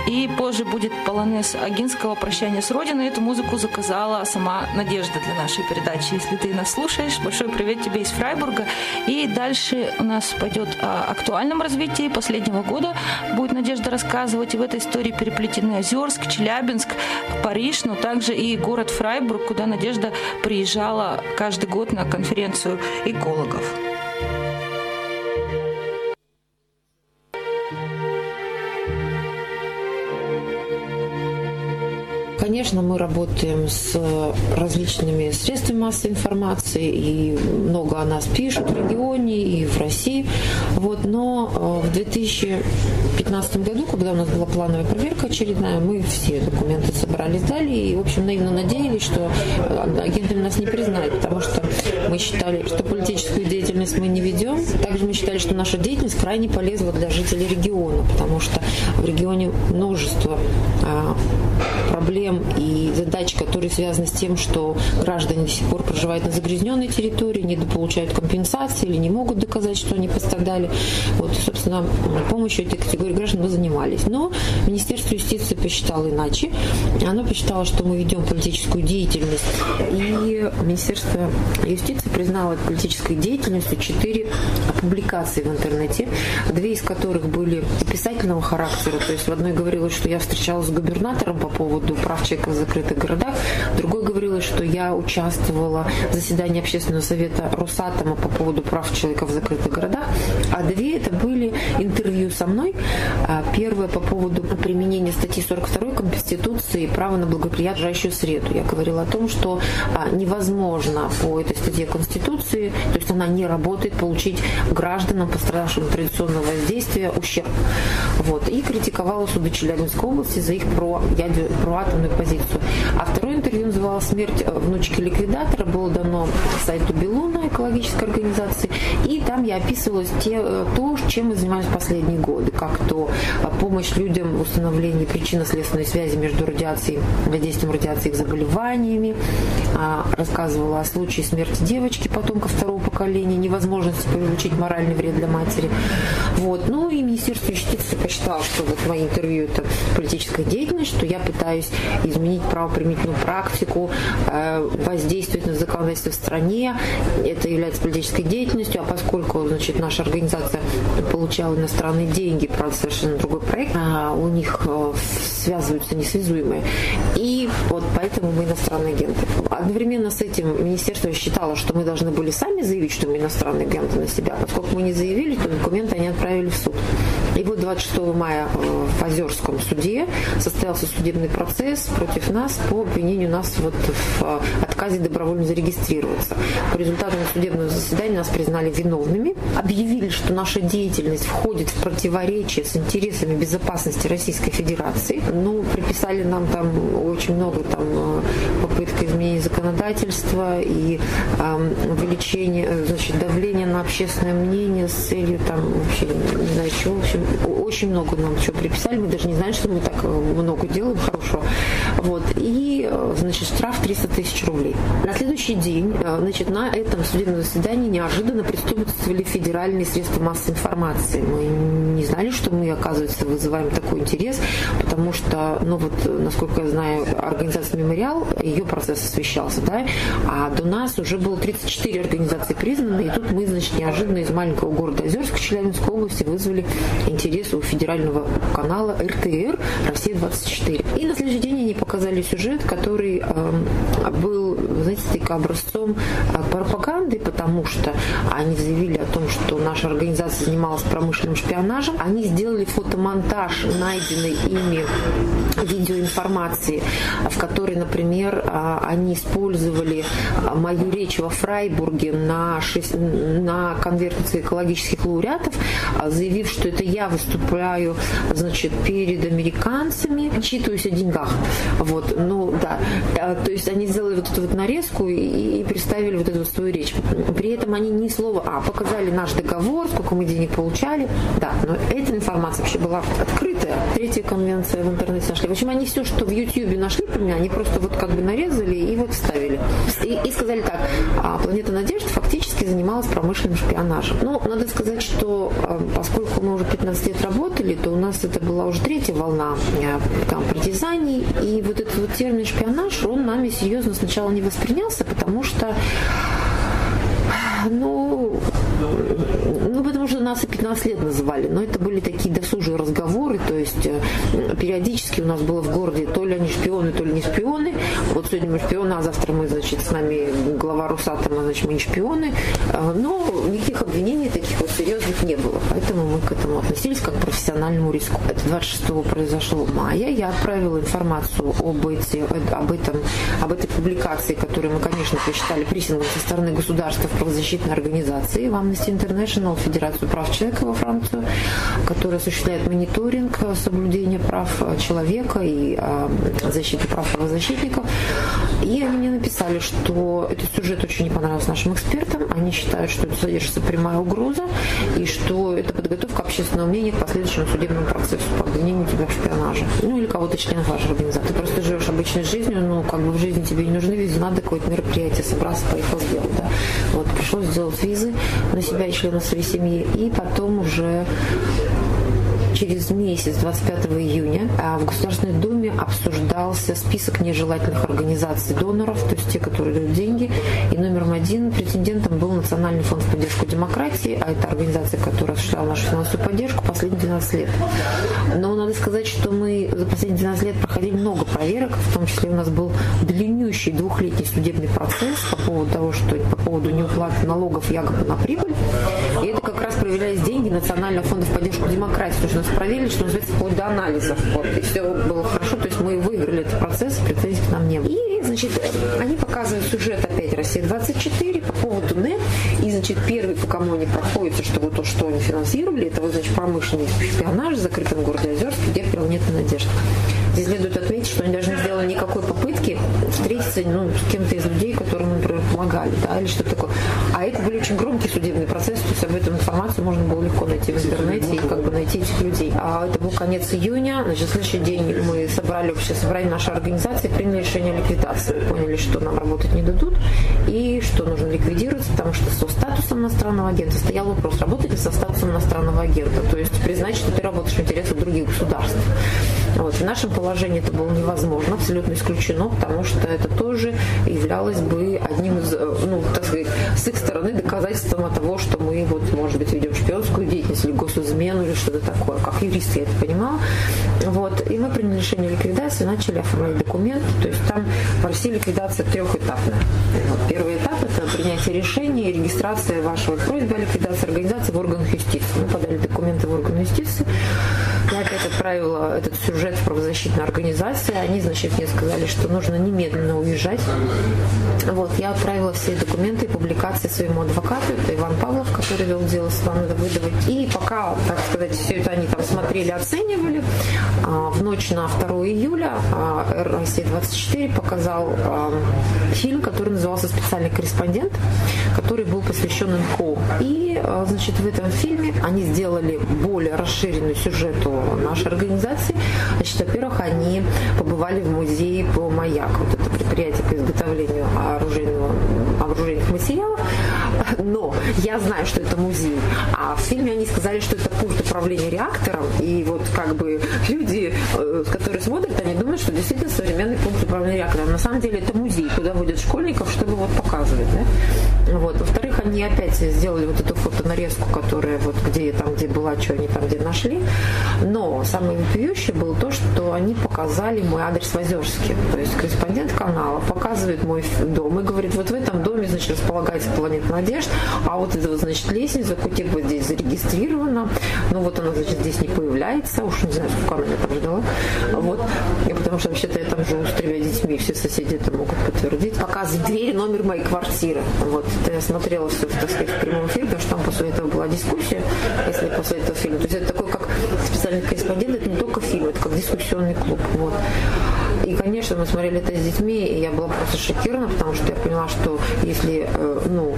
и позже будет полонез Агинского «Прощание с Родиной». Эту музыку заказала сама Надежда для нашей передачи. Если ты нас слушаешь, большой привет тебе из Фрайбурга. И дальше у нас пойдет о актуальном развитии последнего года. Будет Надежда рассказывать. И в этой истории переплетены Озерск, Челябинск, Париж, но также и город Фрайбург, куда Надежда приезжала каждый год на конференцию экологов. Конечно, мы работаем с различными средствами массовой информации, и много о нас пишут в регионе и в России. Вот, но э, в 2015 году, когда у нас была плановая проверка очередная, мы все документы собрали, сдали, и, в общем, наивно надеялись, что э, агентами нас не признают, потому что мы считали, что политическую деятельность мы не ведем. Также мы считали, что наша деятельность крайне полезна для жителей региона, потому что в регионе множество а, проблем и задач, которые связаны с тем, что граждане до сих пор проживают на загрязненной территории, не получают компенсации или не могут доказать, что они пострадали. Вот, собственно, помощью этой категории граждан мы занимались. Но Министерство юстиции посчитало иначе. Оно посчитало, что мы ведем политическую деятельность. И Министерство юстиции признало политической деятельностью четыре публикации в интернете, две из которых были описательного характера. То есть в одной говорилось, что я встречалась с губернатором по поводу прав человека в закрытых городах. Другой говорилось, что я участвовала в заседании общественного совета Росатома по поводу прав человека в закрытых городах. А две это были интервью со мной. А первое по поводу применения статьи 42 Конституции права на благоприятную среду. Я говорила о том, что а, невозможно по этой статье Конституции, то есть она не работает, получить гражданам, пострадавшим от традиционного воздействия, ущерб. Вот. И критиковала суды Челябинской области за их про, про атомную позицию. А второе интервью называлось «Смерть э, внучки ликвидатора», было дано сайту Белуна, экологической организации, и там я описывала те, э, то, чем мы занимаемся последние годы, как то э, помощь людям в установлении причинно-следственной связи между радиацией, воздействием радиации и заболеваниями, а, рассказывала о случае смерти девочки, потомка второго поколения, невозможности получить моральный вред для матери. Вот. Ну и Министерство юстиции посчитало, что вот мои интервью это политическая деятельность, что я пытаюсь изменить правоприменительную практику, э, воздействовать на законодательство в стране. Это является политической деятельностью, а поскольку значит, наша организация получала иностранные деньги, правда, совершенно другой проект, а у них э, связываются несвязуемые. И вот поэтому мы иностранные агенты. Одновременно с этим министерство считало, что мы должны были сами заявить, что мы иностранные агенты на себя. Поскольку мы не заявили, то документы они отправили в суд. И вот 26 мая э, в Озерском суде состоялся судебный процесс против нас по обвинению нас вот в э, отказе добровольно зарегистрироваться. По результатам судебного заседания нас признали виновными, объявили, что наша деятельность входит в противоречие с интересами безопасности Российской Федерации. Ну, приписали нам там очень много там э, попытка изменения законодательства и э, увеличения, значит, давления на общественное мнение с целью там вообще не знаю чего, в общем, очень много нам чего приписали, мы даже не знаем, что мы так э, много делаем хорошо. Вот. И, э, значит, штраф 300 тысяч рублей. На следующий день, э, значит, на этом судебном заседании неожиданно присутствовали федеральные средства массовой информации. Мы не знали, что мы, оказывается, вызываем такой интерес, потому что, ну вот, насколько я знаю, организация «Мемориал», ее процесс освещался, да, а до нас уже было 34 организации признаны, и тут мы, значит, неожиданно из маленького города Озерск Челябинской области вызвали интерес у федерального канала РТР «Россия-24». И на следующий день они показали сюжет, который э, был, знаете, так образцом э, пропаганды, потому что они заявили о том, что наша организация занималась промышленным шпионажем. Они сделали фотомонтаж найденной ими видеоинформации, в которой, например, а, они использовали а, мою речь во Фрайбурге на, 6, на конвертации экологических лауреатов, заявив, что это я выступаю значит, перед американцами, читаюсь о деньгах. Вот, ну да, то есть они сделали вот эту вот нарезку и, и представили вот эту свою речь. При этом они ни слова, а, показали наш договор, сколько мы денег получали, да, но эта информация вообще была открытая. Третья конвенция в интернете нашли. В общем, они все, что в YouTube нашли про меня, они просто вот как бы нарезали и вот вставили. И, и сказали так, а Планета Надежд фактически занималась промышленным шпионажем. Ну, надо сказать, что а, поскольку мы уже 15 лет работали, то у нас это была уже третья волна э, там, притязаний, и вот этот вот термин шпионаж, он нами серьезно сначала не воспринялся, потому что ну, потому что нас и 15 лет называли, но это были такие досужие разговоры, то есть э, периодически у нас было в городе то ли они шпионы, то ли не шпионы. Вот сегодня мы шпионы, а завтра мы, значит, с нами глава Русатома, значит, мы не шпионы. Э, но никаких обвинений таких вот серьезных не было, поэтому мы к этому относились как к профессиональному риску. Это 26 произошло в мае. Я отправила информацию об, эти, об, этом, об этой публикации, которую мы, конечно, посчитали прессингом со стороны государства в правозащитной организации, в Amnesty International, Федерацию прав человека во Францию, которая осуществляет мониторинг соблюдения прав человека и а, защиты прав правозащитников. И они мне написали, что этот сюжет очень не понравился нашим экспертам. Они считают, что это содержится прямая угроза и что это подготовка общественного мнения к последующему судебному процессу по обвинению тебя в шпионаже. Ну или кого-то членов вашей организации. Ты просто живешь обычной жизнью, но как бы в жизни тебе не нужны визы, надо какое-то мероприятие собраться, поехал сделать. Да. Вот пришлось сделать визы на себя и членов своей семьи. И потом уже через месяц, 25 июня, в Государственной Думе обсуждался список нежелательных организаций доноров, то есть те, которые дают деньги. И номером один претендентом был Национальный фонд в поддержку демократии, а это организация, которая осуществляла нашу финансовую поддержку последние 12 лет. Но надо сказать, что мы за последние 12 лет проходили много проверок, в том числе у нас был длиннющий двухлетний судебный процесс по поводу того, что по поводу неуплаты налогов якобы на прибыль. И это как раз проверялись деньги Национального фонда в поддержку демократии, потому что нас проверили, что называется, вплоть до анализов. Вот, и все было хорошо, то есть мы выиграли этот процесс, претензий к нам не было. И, значит, они показывают сюжет опять Россия-24 по поводу НЭП, и, значит, первый, по кому они проходятся, что вот то, что они финансировали, это вот, значит, промышленный шпионаж в закрытом городе Озерск, где нет надежд. Здесь следует отметить, что они даже не сделали никакой попытки встретиться ну, с кем-то из людей, которым, например, помогали, да, или что-то такое. А это были очень громкие судебные процессы, то есть об этом информацию можно было легко найти в интернете и как бы найти этих людей. А это был конец июня, значит, следующий день мы собрали общее собрание нашей организации, приняли решение о ликвидации. Поняли, что нам работать не дадут и что нужно ликвидироваться, потому что со статусом иностранного агента стоял вопрос, работать ли со статусом иностранного агента, то есть признать, что ты работаешь в интересах других государств. Вот. В нашем положении это было невозможно, абсолютно исключено, потому что это тоже являлось бы одним из, э, ну, так сказать, с их стороны доказательством того, что мы, вот, может быть, ведем шпионскую деятельность или госизмену или что-то такое. Как юрист я это понимала. Вот. И мы приняли решение ликвидации, начали оформлять документы. То есть там в России ликвидация трехэтапная. Вот. Первый этап – это принятие решения и регистрация вашего просьбы о ликвидации организации в органах юстиции. Мы подали документы в органы юстиции. Я опять отправила этот сюжет в правозащитную организацию. Они, значит, мне сказали, что нужно немедленно уезжать. Вот, я отправила все документы и публикации своему адвокату, это Иван Павлов, который вел дело с Иваном Давыдовой. И пока, так сказать, все это они там смотрели, оценивали, а, в ночь на 2 июля а, Россия-24 показал а, фильм, который назывался «Специальный корреспондент», который был посвящен НКО. И, значит, в этом фильме они сделали более расширенную сюжету нашей организации. Значит, во-первых, они побывали в музее по «Маяк». Вот это предприятие по изготовлению оружейного, оружейных материалов. Но я знаю, что это музей. А в фильме они сказали, что это пункт управления реактором. И вот как бы люди, э, которые смотрят, они думают, что действительно современный пункт управления реактором. На самом деле это музей, куда водят школьников, чтобы вот показывать. Да? Вот. Во-вторых, они опять сделали вот эту фотонарезку, которая вот где там, где была, что они там где нашли. Но самое вопиющее было то, что они показали мой адрес в Озерске. То есть корреспондент канала показывает мой дом и говорит, вот в этом доме, значит, располагается планета Надежд, а вот это вот, значит, лестница, Кутекба здесь зарегистрирована, но вот она, значит, здесь не появляется, уж не знаю, сколько она там ждала. Вот. И потому что вообще-то я там живу с тремя детьми, все соседи это могут подтвердить. Показывает дверь, номер моей квартиры. Вот. Это я смотрела все, так сказать, в прямом эфире, потому что там после этого была дискуссия, если после этого фильма. То есть это такой, как специальный корреспондент, это не только фильм, это как дискуссионный клуб. Вот. И, конечно, мы смотрели это с детьми, и я была просто шокирована, потому что я поняла, что если, э, ну,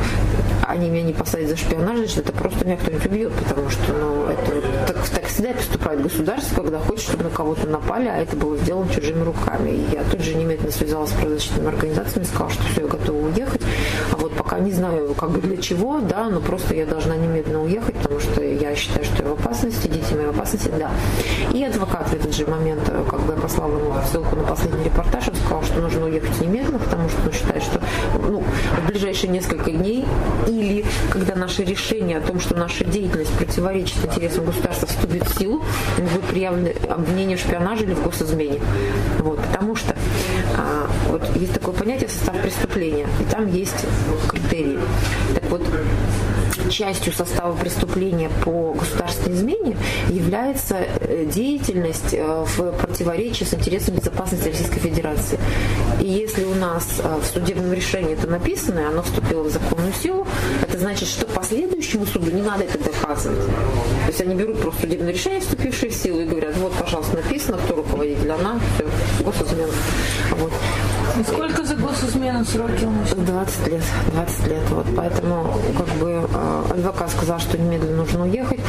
они меня не посадят за шпионаж, значит, это просто меня кто-нибудь убьет, потому что, ну, это вот, так, так всегда поступает государство, когда хочет, чтобы на кого-то напали, а это было сделано чужими руками. И я тут же немедленно связалась с правозащитными организациями, сказала, что все, я готова уехать. Пока не знаю, как бы для чего, да, но просто я должна немедленно уехать, потому что я считаю, что я в опасности, дети мои в опасности, да. И адвокат в этот же момент, э, как бы я послала ему ссылку на последний репортаж, он сказал, что нужно уехать немедленно, потому что он считает, что ну, в ближайшие несколько дней или когда наше решение о том, что наша деятельность противоречит интересам государства, вступит в силу, будет приявлено обвинение в шпионаже или в госизмене. Вот, потому что а, вот есть такое понятие состав преступления, и там есть критерии. Так вот, частью состава преступления по государственной измене является э, деятельность э, в противоречии с интересами безопасности Российской Федерации. И если у нас э, в судебном решении это написано, и оно вступило в законную силу, значит, что последующему суду не надо это доказывать. То есть они берут просто судебное решение, вступившее в силу, и говорят, вот, пожалуйста, написано, кто руководитель, она, все, госизмена. Вот. И сколько за госизмену сроки у нас? 20 лет. 20 лет. Вот. Поэтому как бы э, адвокат сказал, что немедленно нужно уехать.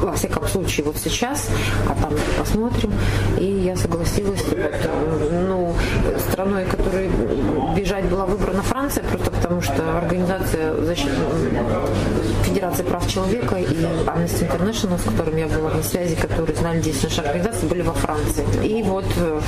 Во всяком случае, вот сейчас, а там посмотрим. И я согласилась. Вот, ну, страной, которой бежать была выбрана Франция, просто потому что организация защиты Федерации прав человека и Amnesty International, с которым я была на связи, которые знали здесь наши организации, были во Франции. И вот э,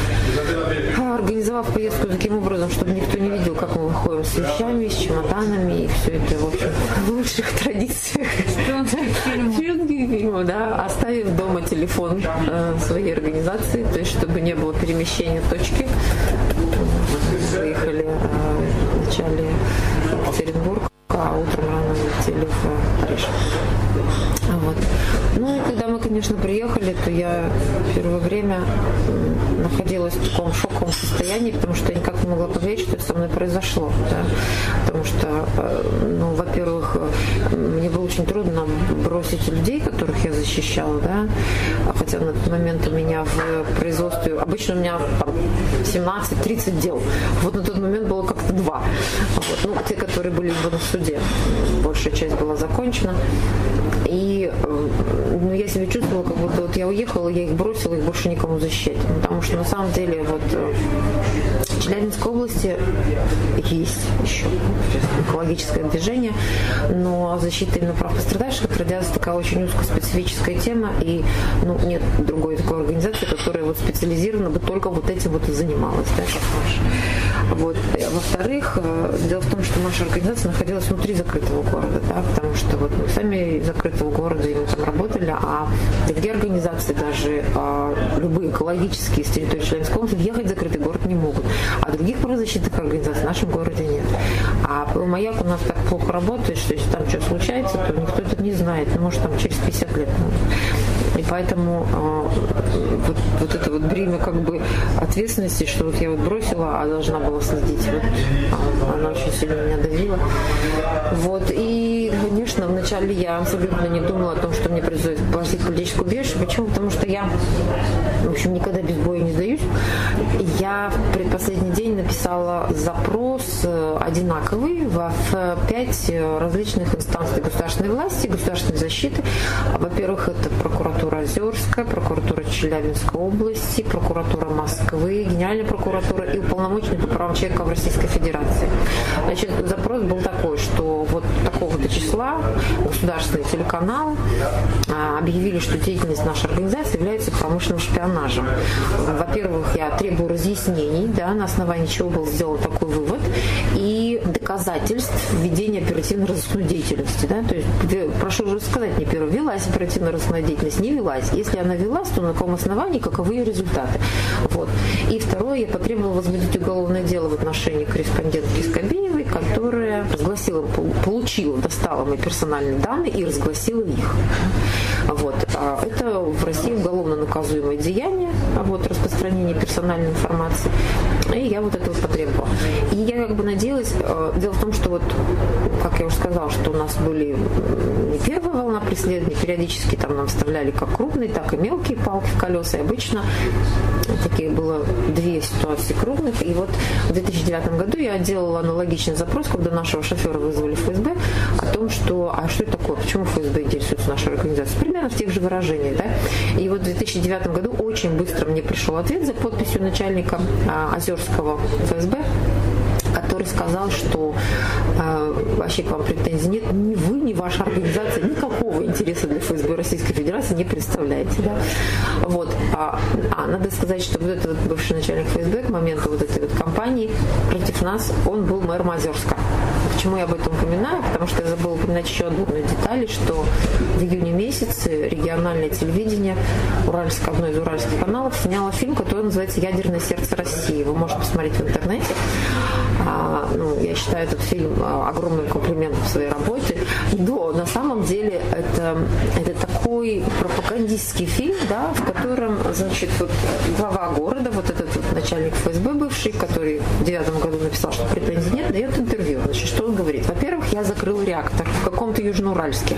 организовав поездку таким образом, чтобы никто не видел, как мы выходим с вещами, с чемоданами, и все это, в общем, в лучших традициях. Шпионских фильмов, да, оставив телефон э, своей организации, то есть, чтобы не было перемещения точки. Выехали э, в Екатеринбург, а утром рано летели в Париж. Вот. Ну и когда мы, конечно, приехали, то я первое время находилась в таком шоковом состоянии, потому что я никак не могла поверить, что со мной произошло. Да? Потому что, э, ну, во-первых, мне было очень трудно бросить людей, которых я защищала, да, хотя на тот момент у меня в производстве, обычно у меня там 17-30 дел, вот на тот момент было как-то два. Вот. Ну, те, которые были на суде, большая часть была закончена. И э, ну, я себя чувствовала, как будто вот я уехала, я их бросила, их больше никому защищать. Потому что на самом деле вот э, в Челябинской области есть еще экологическое движение, но защита именно прав пострадавших радиация такая очень узкоспецифическая тема, и ну, нет другой такой организации, которая вот специализированно бы только вот этим вот и занималась, да, как. Вот. Во-вторых, э, дело в том, что наша организация находилась внутри закрытого города, да, потому что вот мы сами закрытого города и мы там работали, а другие организации даже а, любые экологические с территории Челябинской области въехать в закрытый город не могут. А других правозащитных организаций в нашем городе нет. А маяк у нас так плохо работает, что если там что случается, то никто это не знает. Ну, может, там через 50 лет. И поэтому э, вот, вот это вот бремя как бы ответственности, что вот я вот бросила, а должна была следить. Вот, а, она очень сильно меня давила. Вот. И, конечно, вначале я абсолютно не думала о том, что мне придется платить политическую убежище. Почему? Потому что я, в общем, никогда без боя не сдаюсь. Я в предпоследний день написала запрос э, одинаковый в пять различных инстанций государственной власти, государственной защиты. Во-первых, это прокуратура Озерская, прокуратура Челябинской области, прокуратура Москвы, Генеральная прокуратура и уполномоченный по правам человека в Российской Федерации. Значит, запрос был такой, что вот такого-то числа государственные телеканалы а, объявили, что деятельность нашей организации является промышленным шпионажем. Во-первых, я требую разъяснений, да, на основании чего был сделан такой вывод, и доказательств введения оперативно-розыскной деятельности. Да? То есть, прошу уже сказать мне первое, велась оперативно-розыскная деятельность, не велась. Если она велась, то на каком основании, каковы ее результаты. Вот. И второе, я потребовала возбудить уголовное дело в отношении корреспондентки Скобеевой, которая разгласила, получила, достала мои персональные данные и разгласила их. Вот. А это в России уголовно наказуемое деяние, вот, распространение персональной информации. И я вот это вот потребовала. И я как бы надеялась, э, дело в том, что вот, как я уже сказала, что у нас были не первая волна преследований, периодически там нам вставляли как крупные, так и мелкие палки в колеса. И обычно такие было две ситуации крупных. И вот в 2009 году я делала аналогичный запрос, когда нашего шофера вызвали в ФСБ, о том, что, а что это такое, почему ФСБ интересуется нашей организацией? Примерно в тех же выражениях, да? И вот в 2009 году очень быстро мне пришел ответ за подписью начальника а, Озерского ФСБ, который сказал, что э, вообще к вам претензий нет, ни вы, ни ваша организация никакого интереса для ФСБ Российской Федерации не представляете. Да? Вот. А, а надо сказать, что вот этот бывший начальник ФСБ к моменту вот этой вот кампании против нас, он был мэр Мазерска. Почему я об этом упоминаю? Потому что я забыла упомянуть еще одну деталь, что в июне месяце региональное телевидение Уральск, одно из уральских каналов сняло фильм, который называется «Ядерное сердце России». Вы можете посмотреть в интернете. А, ну, я считаю этот фильм а, огромным комплиментом в своей работе. Но на самом деле это, это такой пропагандистский фильм, да, в котором, значит, вот глава города, вот этот вот начальник ФСБ бывший, который в девятом году написал, что претензий нет, дает интервью. Значит, что он говорит? Во-первых, я закрыл реактор в каком-то Южноуральске.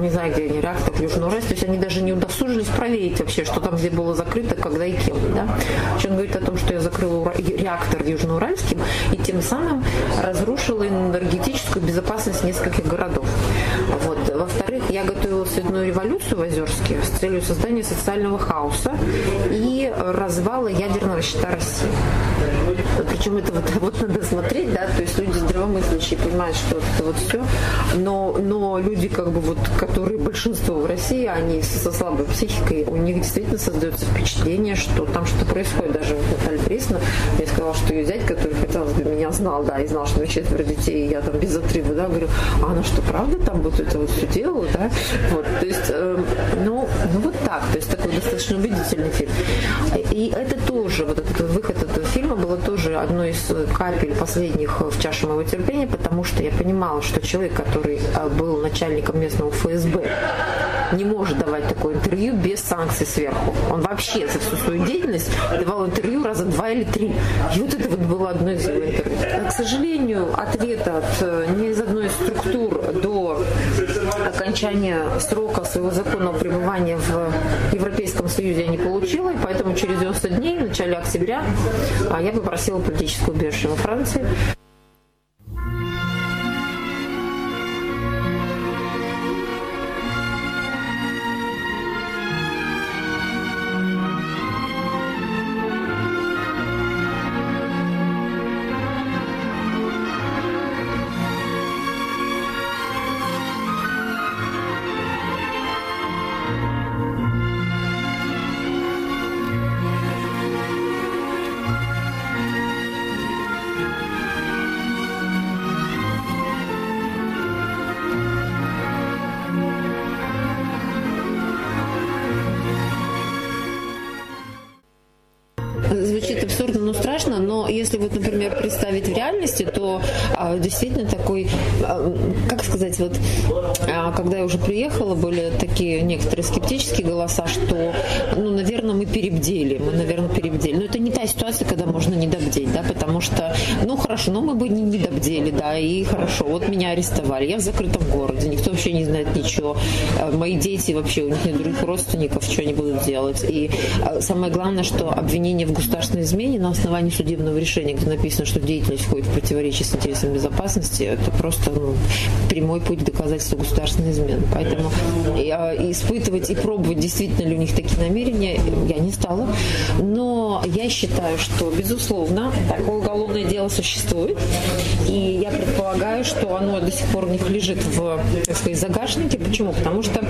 Не знаю, где они, реактор в Южноуральске. То есть они даже не удосужились проверить вообще, что там где было закрыто, когда и кем. Да? Значит, он говорит о том, что я закрыл реактор в Южноуральске и тем самым разрушил энергетическую безопасность нескольких городов. Вот. Во-вторых, я готовила цветную революцию в Озерске с целью создания социального хаоса и развала ядерного щита России. Причем это вот, вот надо смотреть, да, то есть люди здравомыслящие понимают, что это вот все, но, но люди, как бы вот, которые большинство в России, они со слабой психикой, у них действительно создается впечатление, что там что-то происходит. Даже вот Наталья Борисовна мне сказала, что ее зять, который, казалось бы, меня знал, да, и знал, что у меня четверо детей, и я там без отрыва, да, говорю, а она что, правда там вот это вот все делала, да? Вот, то есть, э, ну, ну вот так, то есть такой достаточно убедительный фильм. И это тоже, вот этот выход этого фильма было тоже одной из капель последних в чаше моего терпения, потому что я понимала, что человек, который э, был начальником местного ФСБ, не может давать такое интервью без санкций сверху. Он вообще за всю свою деятельность давал интервью раза два или три. И вот это вот было одно из его интервью. К сожалению, ответа от э, ни из одной из структур до окончания срока своего законного пребывания в Европейском Союзе я не получила, и поэтому через 90 дней, в начале октября, а, я попросила политическую убежище во Франции. Если вот, например, представить в реальности, то а, действительно такой, а, как сказать, вот, а, когда я уже приехала, были такие некоторые скептические голоса, что, ну, наверное, мы перебдели, мы, наверное, перебдели. Но это не та ситуация, когда можно не добдеть, да, что, ну, хорошо, но мы бы не, не бдели, да, и хорошо. Вот меня арестовали, я в закрытом городе, никто вообще не знает ничего. Э, мои дети вообще, у них нет других родственников, что они будут делать. И э, самое главное, что обвинение в государственной измене на основании судебного решения, где написано, что деятельность входит в противоречие с интересами безопасности, это просто ну, прямой путь доказательства государственной измены. Поэтому испытывать и пробовать, действительно ли у них такие намерения, я не стала. Но я считаю, что, безусловно, такое уголовное дело существует. И я предполагаю, что оно до сих пор у них лежит в, так сказать, загашнике. Почему? Потому что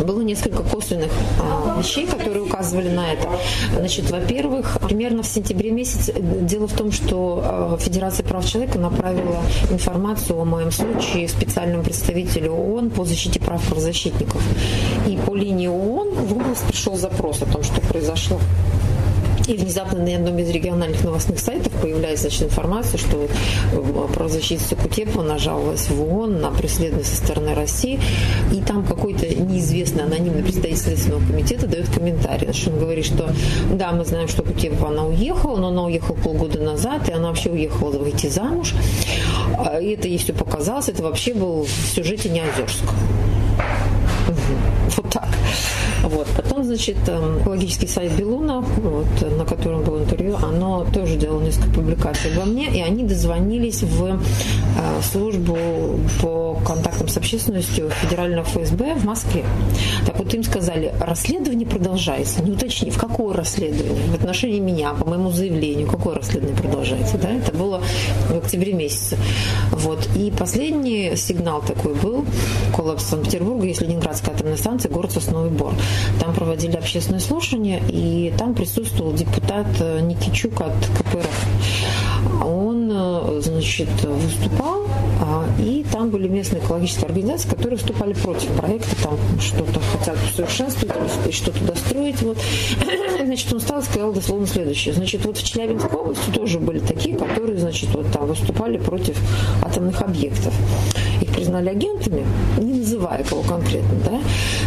было несколько косвенных а, вещей, которые указывали на это. Значит, во-первых, примерно в сентябре месяце дело в том, что а, Федерация прав человека направила информацию о моем случае специальному представителю ООН по защите прав правозащитников. И по линии ООН в область пришел запрос о том, что произошло. И внезапно на одном из региональных новостных сайтов появляется значит, информация, что э, правозащитница Кутепова нажаловалась в ООН на преследование со стороны России. И там какой-то неизвестный анонимный представитель Следственного комитета дает комментарий. Значит, он говорит, что да, мы знаем, что Кутепова она уехала, но она уехала полгода назад, и она вообще уехала выйти замуж. А, и это ей все показалось. Это вообще был в сюжете не Озерск. Вот так. Вот. Потом, значит, эм, экологический сайт Белуна, вот, на котором было интервью, оно тоже делало несколько публикаций обо мне, и они дозвонились в э, службу по контактам с общественностью Федерального ФСБ в Москве. Так вот им сказали, расследование продолжается. Не уточнив, какое расследование? В отношении меня, по моему заявлению, какое расследование продолжается? Да? Это было в октябре месяце. Вот. И последний сигнал такой был, коллапс Санкт-Петербурга, есть Ленинградская атомная станция, город Сосновый Бор. Там проводили общественное слушание, и там присутствовал депутат э, Никичук от КПРФ. Он, э, значит, выступал, а, и там были местные экологические организации, которые выступали против проекта, там что-то хотят усовершенствовать что-то достроить. Вот. Значит, он стал и сказал дословно следующее. Значит, вот в Челябинской области тоже были такие, которые, значит, вот там выступали против атомных объектов. Их признали агентами, не кого конкретно, да,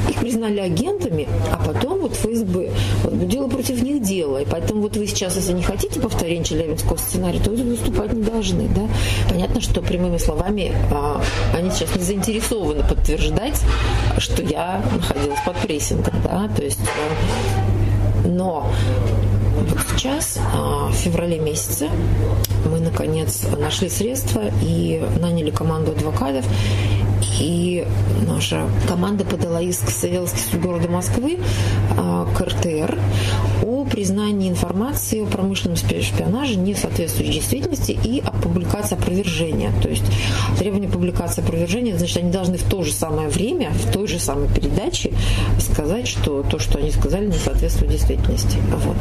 их признали агентами, а потом вот ФСБ возбудило против них дело. И поэтому вот вы сейчас, если не хотите повторения Челябинского сценария, то вы выступать не должны. Да? Понятно, что прямыми словами а, они сейчас не заинтересованы подтверждать, что я находилась под прессингом. Да? То есть, э, но сейчас, а, в феврале месяце, мы наконец нашли средства и наняли команду адвокатов. И наша команда подала иск в Савеловский суд города Москвы а, к РТР о признании информации о промышленном шпионаже не соответствующей действительности и о публикации опровержения. То есть требование публикации опровержения, значит, они должны в то же самое время, в той же самой передаче сказать, что то, что они сказали, не соответствует действительности. Вот.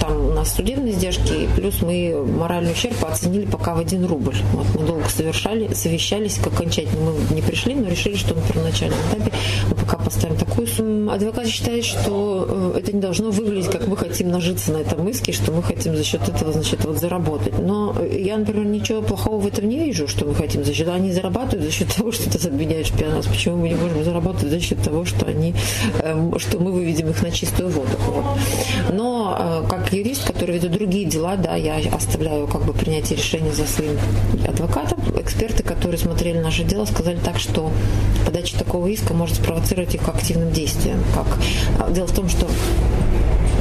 Там у нас судебные издержки, плюс мы моральный ущерб оценили пока в один рубль. Вот мы долго совершали, совещались, как окончательно мы не пришли, но решили, что на первоначальном этапе мы пока поставим такую сумму. Адвокат считает, что э, это не должно выглядеть, как мы хотим нажиться на этом иске, что мы хотим за счет этого, значит, вот заработать. Но я, например, ничего плохого в этом не вижу, что мы хотим за счет. Они зарабатывают за счет того, что это обменяет шпионаж. Почему мы не можем заработать за счет того, что они, эм, что мы выведем их на чистую воду. Вот. Но э, как юрист, который ведет другие дела, да, я оставляю как бы принятие решения за своим адвокатом. Эксперты, которые смотрели наше дело, сказали так, что подача такого иска может спровоцировать их к активным действиям. Как... А, дело в том, что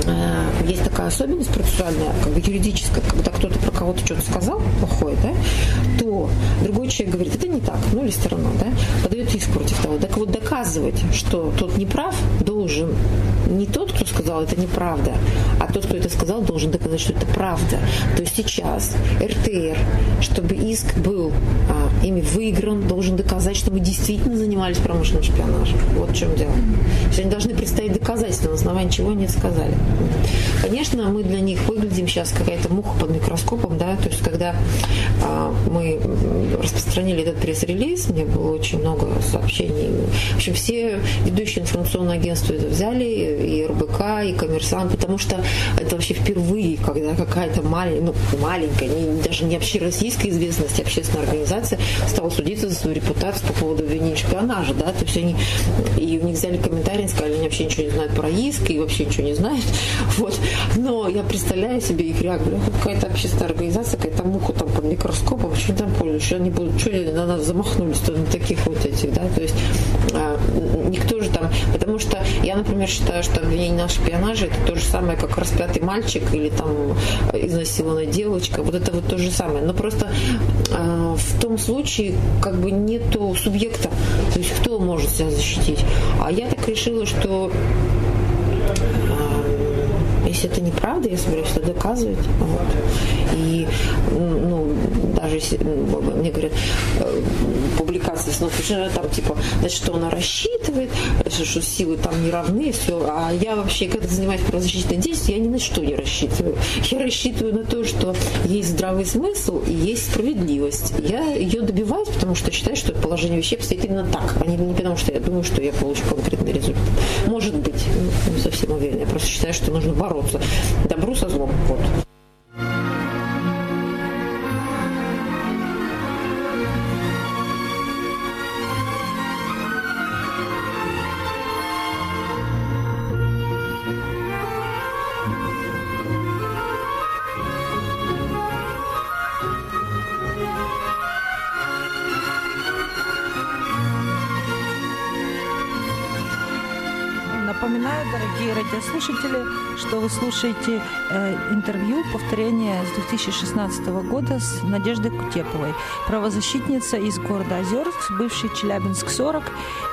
Э, есть такая особенность процессуальная, как бы юридическая, когда кто-то про кого-то что-то сказал плохое, да, то другой человек говорит, это не так, ну или сторона, да, подает иск против того. Так вот доказывать, что тот не прав, должен не тот, кто сказал это неправда, а тот, кто это сказал, должен доказать, что это правда. То есть сейчас РТР, чтобы иск был а, ими выигран, должен доказать, что мы действительно занимались промышленным шпионажем. Вот в чем дело. То есть они должны представить доказательства, на основании чего они сказали. Конечно, мы для них выглядим сейчас какая-то муха под микроскопом, да, то есть когда а, мы распространили этот пресс-релиз, мне было очень много сообщений. В общем, все ведущие информационные агентства это взяли, и РБК, и Коммерсант, потому что это вообще впервые, когда какая-то малень, ну, маленькая, не, даже не общероссийская известность, а общественная организация стала судиться за свою репутацию по поводу обвинения шпионажа, да, то есть они, и у них взяли комментарий, сказали, они вообще ничего не знают про иск, и вообще ничего не знают, Вот. Но я представляю себе их реакцию. Какая-то общественная организация, какая-то муха там под микроскопом, что там что они будут, что на нас замахнулись то на таких вот этих, да, то есть а, никто же там, потому что я, например, считаю, что обвинение на шпионаже это то же самое, как распятый мальчик или там изнасилованная девочка, вот это вот то же самое, но просто а, в том случае как бы нету субъекта, то есть кто может себя защитить. А я так решила, что если это неправда, я собираюсь это доказывать. Вот. И ну, даже мне говорят, э, публикации с там типа, значит, что она рассчитывает, что силы там не равны, все. А я вообще, когда занимаюсь правозащитной деятельностью, я ни на что не рассчитываю. Я рассчитываю на то, что есть здравый смысл и есть справедливость. Я ее добиваюсь, потому что считаю, что положение вещей обстоит именно так, а не, не потому, что я думаю, что я получу конкретный результат. Может быть, не совсем уверена. Я просто считаю, что нужно бороться добру со злом. Вот. Радиослушатели, что вы слушаете э, интервью, повторение с 2016 года с Надеждой Кутеповой, правозащитница из города Озерск, бывший Челябинск-40.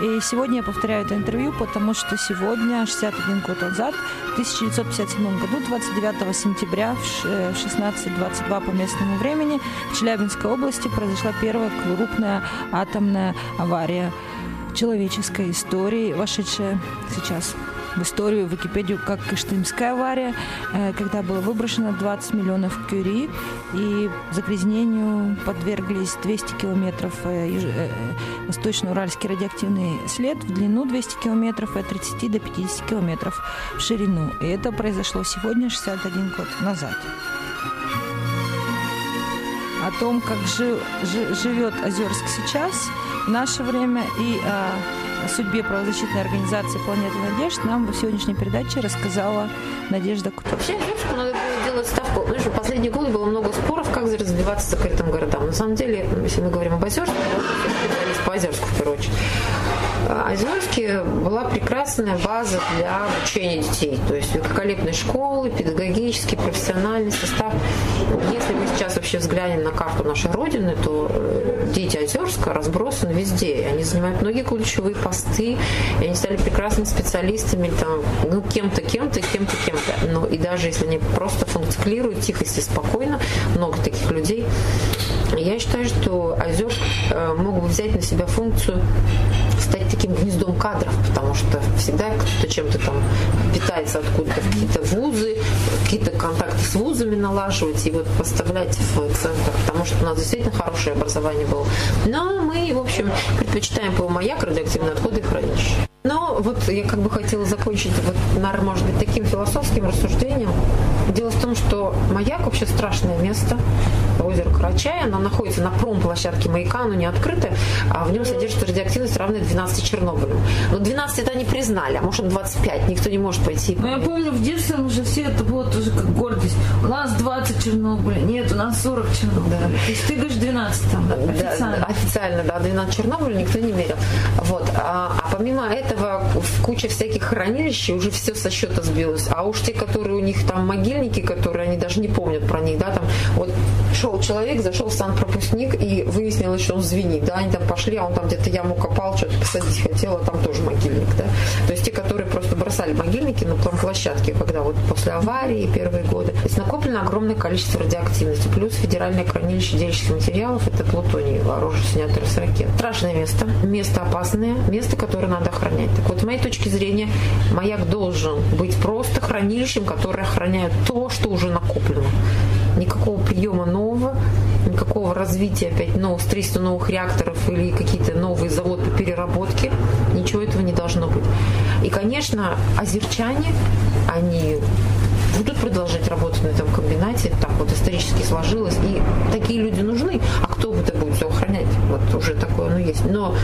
И сегодня я повторяю это интервью, потому что сегодня, 61 год назад, в 1957 году, 29 сентября в 16.22 э, по местному времени в Челябинской области произошла первая крупная атомная авария человеческой истории, вошедшая сейчас в историю, в Википедию, как Кыштымская авария, э, когда было выброшено 20 миллионов кюри, и загрязнению подверглись 200 километров э, э, восточно-уральский радиоактивный след в длину 200 километров и от 30 до 50 километров в ширину. И это произошло сегодня, 61 год назад о том, как жив, живет Озерск сейчас, в наше время и а, о судьбе правозащитной организации «Планета надежд» нам в сегодняшней передаче рассказала Надежда Кутова. Вообще, девушку надо было делать ставку. Знаешь, в последние годы было много споров, как развиваться закрытым городам. На самом деле, если мы говорим об Озерске, специалист по Озерску в очередь, Озерске была прекрасная база для обучения детей. То есть великолепные школы, педагогический, профессиональный состав. Если мы сейчас вообще взглянем на карту нашей Родины, то э, дети Озерска разбросаны везде. Они занимают многие ключевые посты, и они стали прекрасными специалистами, там, ну, кем-то, кем-то, кем-то, кем-то. Но и даже если они просто функционируют тихо и спокойно, много таких людей, я считаю, что Озерск э, мог бы взять на себя функцию стать таким гнездом кадров, потому что всегда кто-то чем-то там питается откуда-то, какие-то вузы, какие-то контакты с вузами налаживать и вот поставлять в центр, потому что у нас действительно хорошее образование было. Но мы, в общем, предпочитаем по маяк радиоактивные отходы хранить. Но вот я как бы хотела закончить, вот, наверное, может быть, таким философским рассуждением. Дело в том, что маяк вообще страшное место, озеро Карачай, оно находится на промплощадке маяка, оно не открытое, а в нем содержится радиоактивность равная 12 Чернобылю. Но 12 это они признали, а может 25, никто не может пойти. Ну, я помню, в детстве уже все это было тоже как гордость. У нас 20 Чернобыля, нет, у нас 40 Чернобыля. Да. То есть ты говоришь 12 там, официально. Да, официально, да, 12 Чернобыля никто не мерил. Вот. А помимо этого, в куче всяких хранилищ уже все со счета сбилось. А уж те, которые у них там могильники, которые они даже не помнят про них, да, там, вот шел человек, зашел в санпропускник и выяснилось, что он звенит, да, они там пошли, а он там где-то яму копал, что-то посадить хотел, а там тоже могильник, да. То есть те, которые просто бросали могильники на площадке, когда вот после аварии первые годы. То есть накоплено огромное количество радиоактивности, плюс федеральное хранилище делящих материалов, это плутоний, оружие, снятое с ракет. Страшное место, место опасное, место, которое надо охранять. Так вот, с моей точки зрения, маяк должен быть просто хранилищем, которое охраняет то, что уже накоплено никакого приема нового, никакого развития опять новых строительства новых реакторов или какие-то новые заводы по переработке. Ничего этого не должно быть. И, конечно, озерчане, они будут продолжать работать на этом комбинате, так вот исторически сложилось, и такие люди нужны, а кто это будет все охранять? Вот уже такое оно есть. Но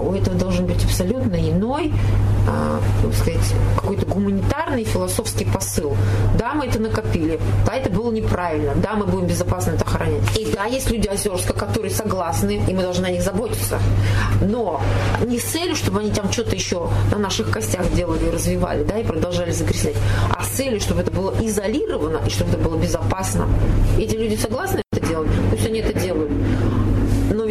у этого должен быть абсолютно иной, так сказать, какой-то гуманитарный философский посыл. Да, мы это накопили, да, это было неправильно, да, мы будем безопасно это охранять. И да, есть люди Озерска, которые согласны, и мы должны о них заботиться. Но не с целью, чтобы они там что-то еще на наших костях делали и развивали, да, и продолжали загрязнять, а с целью, чтобы это было изолировано и чтобы это было безопасно. Эти люди согласны это делать, пусть они это делают.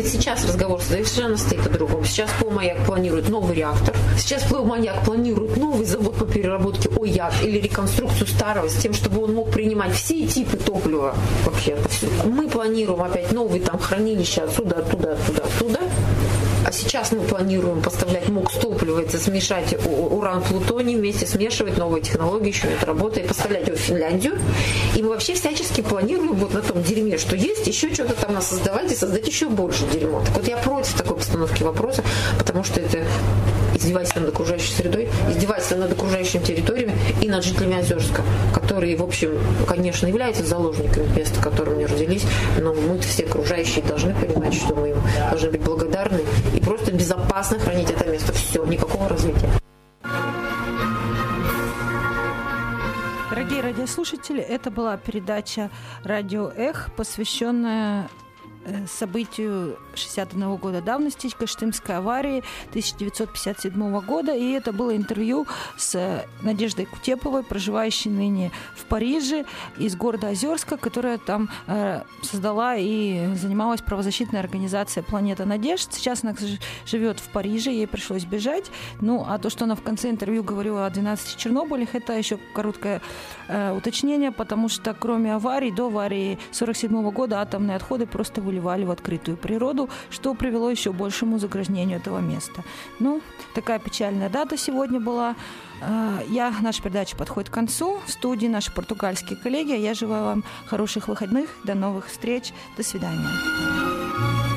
Ведь сейчас разговор совершенно стоит о другом. Сейчас Полмаяк планирует новый реактор. Сейчас Полмаяк планирует новый завод по переработке ОЯК или реконструкцию старого с тем, чтобы он мог принимать все типы топлива вообще. Мы планируем опять новые там хранилища отсюда, оттуда, оттуда, оттуда. Сейчас мы планируем поставлять МОК с топлива, это смешать уран-плутоний, вместе смешивать новые технологии, еще это работает, поставлять его в Финляндию. И мы вообще всячески планируем вот на том дерьме, что есть, еще что-то там создавать и создать еще больше дерьмо. Так вот я против такой постановки вопроса, потому что это издевательство над окружающей средой, издевательство над окружающими территориями и над жителями Озерска, которые, в общем, конечно, являются заложниками места, в котором они родились, но мы все окружающие должны понимать, что мы им должны быть благодарны и просто безопасно хранить это место. Все, никакого развития. Дорогие радиослушатели, это была передача «Радио Эх», посвященная событию 61 года давности, Каштымской аварии 1957 года. И это было интервью с Надеждой Кутеповой, проживающей ныне в Париже, из города Озерска, которая там э, создала и занималась правозащитной организацией «Планета надежд». Сейчас она живет в Париже, ей пришлось бежать. Ну, а то, что она в конце интервью говорила о 12 Чернобылях, это еще короткое э, уточнение, потому что кроме аварий, до аварии 1947 года атомные отходы просто выливались выливали в открытую природу, что привело еще большему загрязнению этого места. Ну, такая печальная дата сегодня была. А, я, наша передача подходит к концу. В студии наши португальские коллеги. Я желаю вам хороших выходных. До новых встреч. До свидания.